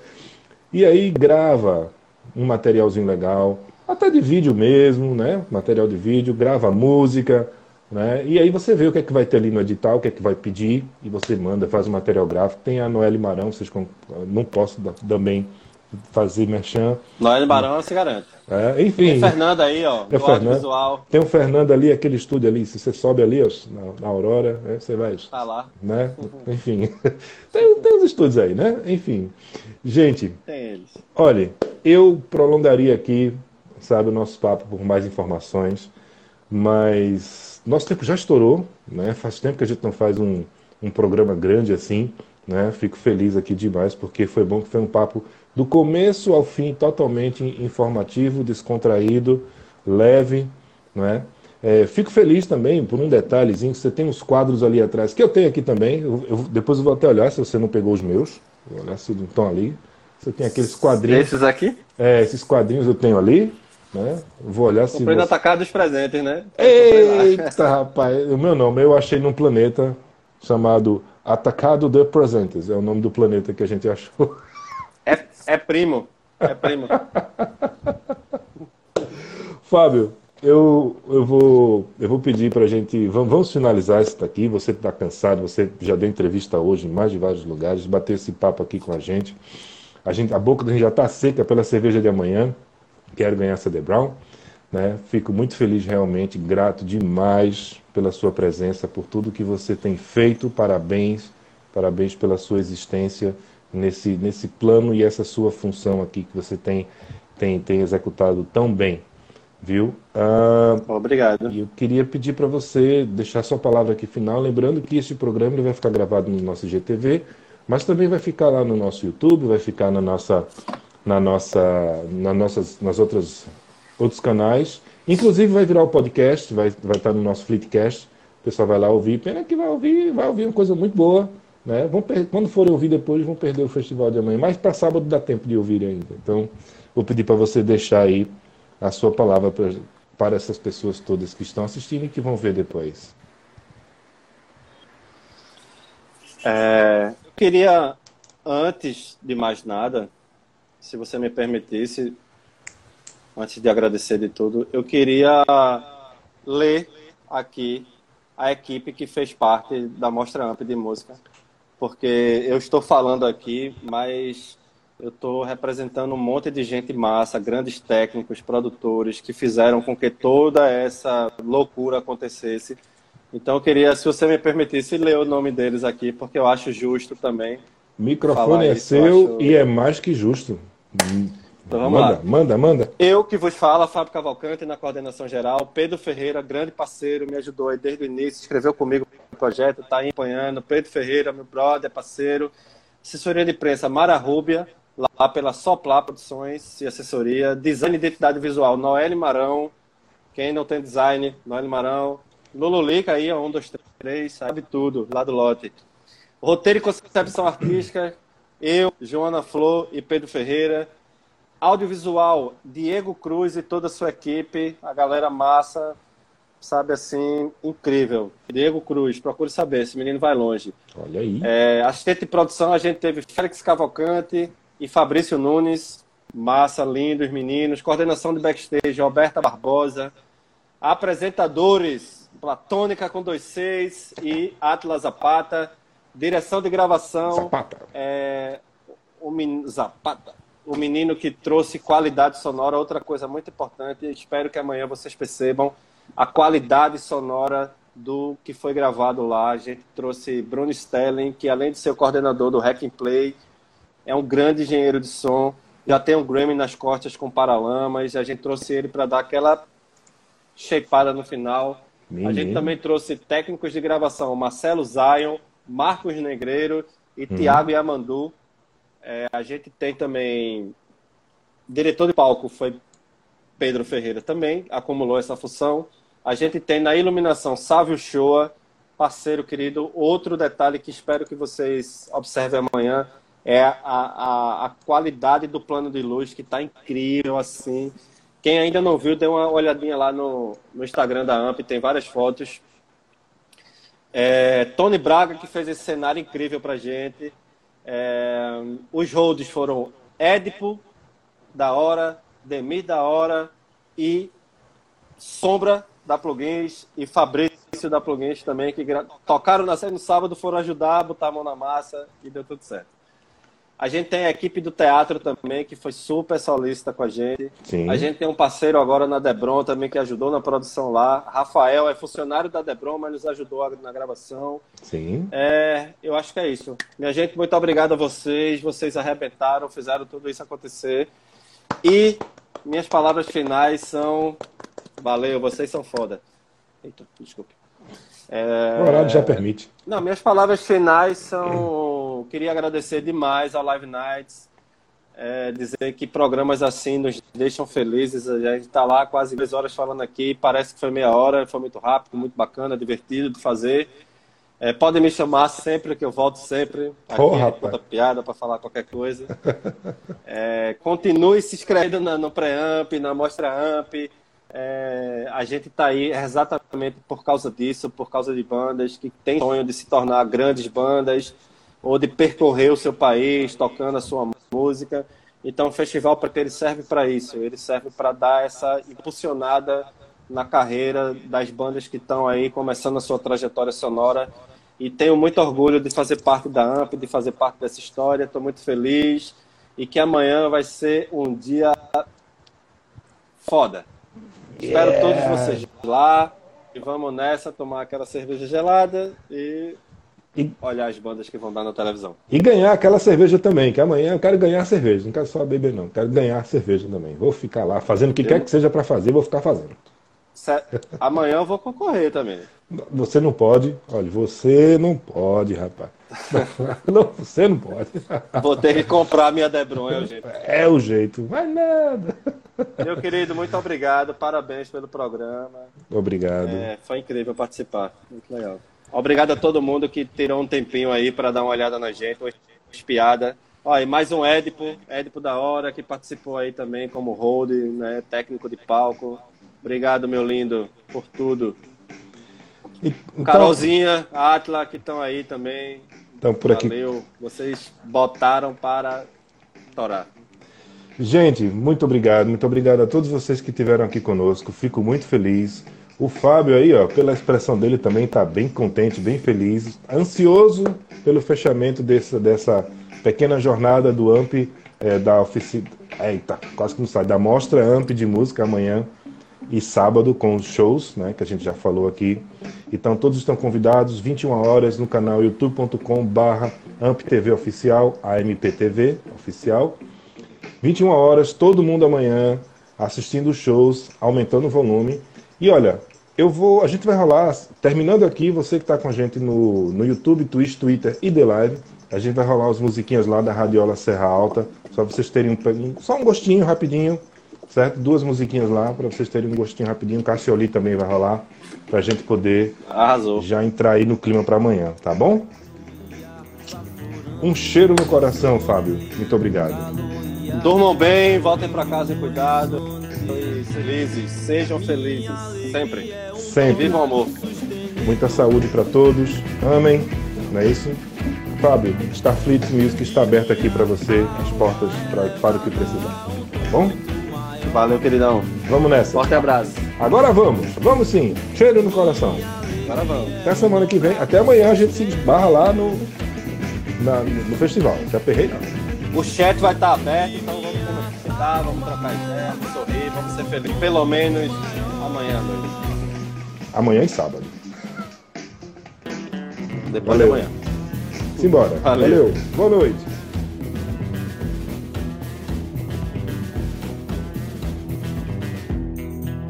E aí grava um materialzinho legal, até de vídeo mesmo, né? Material de vídeo, grava música, né? E aí você vê o que é que vai ter ali no edital, o que é que vai pedir, e você manda, faz o material gráfico. Tem a Noelle Marão, vocês não posso também fazer merchan. Nós Barão se garante. É, enfim, Tem Fernando aí, ó, É do Fernando. audiovisual. tem o Fernando ali, aquele estúdio ali, se você sobe ali, ó, na, na Aurora, né, você vai Tá lá. né? Enfim, tem, tem os estúdios aí, né? Enfim, gente, Tem eles. olha, eu prolongaria aqui, sabe, o nosso papo por mais informações, mas nosso tempo já estourou, né? Faz tempo que a gente não faz um, um programa grande assim, né? Fico feliz aqui demais porque foi bom que foi um papo do começo ao fim totalmente informativo, descontraído, leve, não é? É, fico feliz também por um detalhezinho você tem uns quadros ali atrás, que eu tenho aqui também. Eu, eu- depois eu vou até olhar se você não pegou os meus. Vou olhar se não estão ali. Você tem aqueles quadrinhos. Esses aqui? É, esses quadrinhos eu tenho ali. Né? Vou olhar se. Comprei no você- atacado dos presentes, né? Eita, rapaz, o meu nome eu achei num planeta chamado Atacado de Presentes. É o nome do planeta que a gente achou. É, é primo. É primo. Fábio, eu, eu, vou, eu vou pedir para a gente. Vamos, vamos finalizar isso daqui. Você está cansado, você já deu entrevista hoje em mais de vários lugares, bater esse papo aqui com a gente. A, gente, a boca da gente já está seca pela cerveja de amanhã. Quero ganhar essa The Brown. Né? Fico muito feliz, realmente, grato demais pela sua presença, por tudo que você tem feito. Parabéns, parabéns pela sua existência nesse, nesse plano e essa sua função aqui que você tem, tem, tem executado tão bem. Viu? Ah, Obrigado. e eu queria pedir para você deixar sua palavra aqui final, lembrando que este programa ele vai ficar gravado no nosso GTV, mas também vai ficar lá no nosso YouTube, vai ficar na nossa, na nossa, na nossas, nas outras outros canais. Inclusive vai virar o podcast, vai, vai estar no nosso Fleetcast. O pessoal vai lá ouvir. Pena que vai ouvir, vai ouvir uma coisa muito boa. Né? Vão quando forem ouvir depois, vão perder o festival de amanhã. Mas para sábado dá tempo de ouvir ainda. Então, vou pedir para você deixar aí a sua palavra pra, para essas pessoas todas que estão assistindo e que vão ver depois. É, eu queria antes de mais nada, se você me permitisse, antes de agradecer de tudo, eu queria ler aqui a equipe que fez parte da Mostra Amp de Música, porque eu estou falando aqui, mas eu estou representando um monte de gente massa, grandes técnicos, produtores, que fizeram com que toda essa loucura acontecesse. Então eu queria, se você me permitisse, ler o nome deles aqui, porque eu acho justo também. Microfone é isso, seu acho... e é mais que justo. Então vamos manda, lá. Manda, manda. Eu que vos falo, Fábio Cavalcante, na coordenação geral. Pedro Ferreira, grande parceiro, me ajudou aí desde o início, escreveu comigo o projeto, está acompanhando. Pedro Ferreira, meu brother, parceiro. Assessoria de imprensa Mara Rúbia, lá pela Soplá Produções e Assessoria. Design e Identidade Visual, Noelle Marão. Quem não tem design, Noelle Marão. Lululica aí, um, dois, três, sabe tudo, lá do lote. Roteiro e concepção artística, eu, Joana Flor e Pedro Ferreira. Audiovisual, Diego Cruz e toda a sua equipe, a galera massa, sabe assim, incrível. Diego Cruz, procure saber, esse menino vai longe. Olha aí. É, assistente de produção, a gente teve Félix Cavalcante e Fabrício Nunes, massa, lindos meninos. Coordenação de backstage, Roberta Barbosa. Apresentadores, Platônica com dois seis e Atlas Zapata. Direção de gravação. Zapata. É, o. Zapata o menino que trouxe qualidade sonora, outra coisa muito importante. Espero que amanhã vocês percebam a qualidade sonora do que foi gravado lá. A gente trouxe Bruno Stelling, que além de ser o coordenador do Hack and Play, é um grande engenheiro de som. Já tem um Grammy nas costas com Paralamas. A gente trouxe ele para dar aquela shapeada no final. Menino. A gente também trouxe técnicos de gravação, Marcelo Zion, Marcos Negreiro e hum. Tiago Yamandu é, a gente tem também diretor de palco foi Pedro Ferreira também, acumulou essa função. A gente tem na iluminação Sávio Shoa, parceiro querido. Outro detalhe que espero que vocês observem amanhã é a, a, a qualidade do plano de luz, que está incrível, assim. Quem ainda não viu, dê uma olhadinha lá no, no Instagram da AMP, tem várias fotos. É, Tony Braga, que fez esse cenário incrível pra gente. É, os holds foram Édipo, da hora, Demir da hora e Sombra da Plugins e Fabrício da Plugins também, que tocaram na série no sábado, foram ajudar, botar a mão na massa e deu tudo certo. A gente tem a equipe do teatro também, que foi super solícita com a gente. Sim. A gente tem um parceiro agora na Debron também, que ajudou na produção lá. Rafael é funcionário da Debron, mas nos ajudou na gravação. Sim. É, eu acho que é isso. Minha gente, muito obrigado a vocês. Vocês arrebentaram, fizeram tudo isso acontecer. E minhas palavras finais são... Valeu, vocês são foda. Eita, desculpe. É... O horário já permite. Não, minhas palavras finais são. Queria agradecer demais ao Live Nights. É, dizer que programas assim nos deixam felizes. A gente está lá quase duas horas falando aqui. Parece que foi meia hora, foi muito rápido, muito bacana, divertido de fazer. É, podem me chamar sempre, que eu volto sempre. Aqui oh, é piada para falar qualquer coisa. É, continue se inscrevendo no Pré-Amp, na Mostra Amp. É, a gente está aí exatamente por causa disso, por causa de bandas que têm sonho de se tornar grandes bandas ou de percorrer o seu país tocando a sua música. Então, o festival para ele serve para isso. Ele serve para dar essa impulsionada na carreira das bandas que estão aí começando a sua trajetória sonora. E tenho muito orgulho de fazer parte da AMP, de fazer parte dessa história. Estou muito feliz e que amanhã vai ser um dia foda. Espero todos vocês lá. E vamos nessa, tomar aquela cerveja gelada e, e, olhar as bandas que vão dar na televisão. E ganhar aquela cerveja também, que amanhã eu quero ganhar cerveja, não quero só beber, não. Quero ganhar cerveja também. Vou ficar lá fazendo o que eu... quer que seja para fazer, vou ficar fazendo. Amanhã eu vou concorrer também. Você não pode, olha, você não pode, rapaz. Não, você não pode. Vou ter que comprar minha Debron, é o jeito. É o jeito, mas nada. Meu querido, muito obrigado, parabéns pelo programa. Obrigado. É, foi incrível participar, muito legal. Obrigado a todo mundo que tirou um tempinho aí para dar uma olhada na gente, uma espiada. Ó, e mais um Édipo, Édipo da hora, que participou aí também como hold, né, técnico de palco. Obrigado, meu lindo, por tudo. E, então... Carolzinha, Atla, que estão aí também Então, por aqui. Valeu. Vocês botaram para torar. Gente, muito obrigado. Muito obrigado a todos vocês que estiveram aqui conosco. Fico muito feliz. O Fábio aí, ó, pela expressão dele também está bem contente, bem feliz, ansioso pelo fechamento dessa, dessa pequena jornada do AMP é, da oficina. Eita, quase que não sai. Da mostra AMP de música amanhã e sábado com os shows, né, que a gente já falou aqui. Então todos estão convidados, 21 horas no canal youtube.com/barra AmpTV oficial, AMPTV oficial. 21 horas, todo mundo amanhã assistindo os shows, aumentando o volume. E olha, eu vou, a gente vai rolar, terminando aqui, você que está com a gente no, no YouTube, Twitch, Twitter e The Live, a gente vai rolar as musiquinhas lá da Radiola Serra Alta, só para vocês terem um, só um gostinho rapidinho, certo? Duas musiquinhas lá para vocês terem um gostinho rapidinho. Cassioli também vai rolar para a gente poder Arrasou. já entrar aí no clima para amanhã, tá bom? Um cheiro no coração, Fábio. Muito obrigado. Durmam bem, voltem para casa em cuidado. E felizes, sejam felizes, sempre. Sempre. Viva o amor. Muita saúde para todos. Amém. Não é isso? Fábio, Starfleet Music está aberta aqui para você, as portas pra, para o que precisar. Tá bom? Valeu, queridão. Vamos nessa. Forte abraço. Agora vamos. Vamos sim. Cheiro no coração. Agora vamos. Até semana que vem. Até amanhã a gente se esbarra lá no, na- no festival. Se aperrei, não. O chat vai estar aberto, então vamos conversar, vamos trocar ideia, vamos sorrir, vamos ser felizes. Pelo menos amanhã à noite. Amanhã e sábado. Depois Valeu. de amanhã. Simbora. Valeu. Valeu. Boa noite.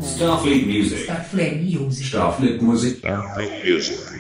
Starfleet Music. Starfleet Music. Starfleet Music. Starfleet Music.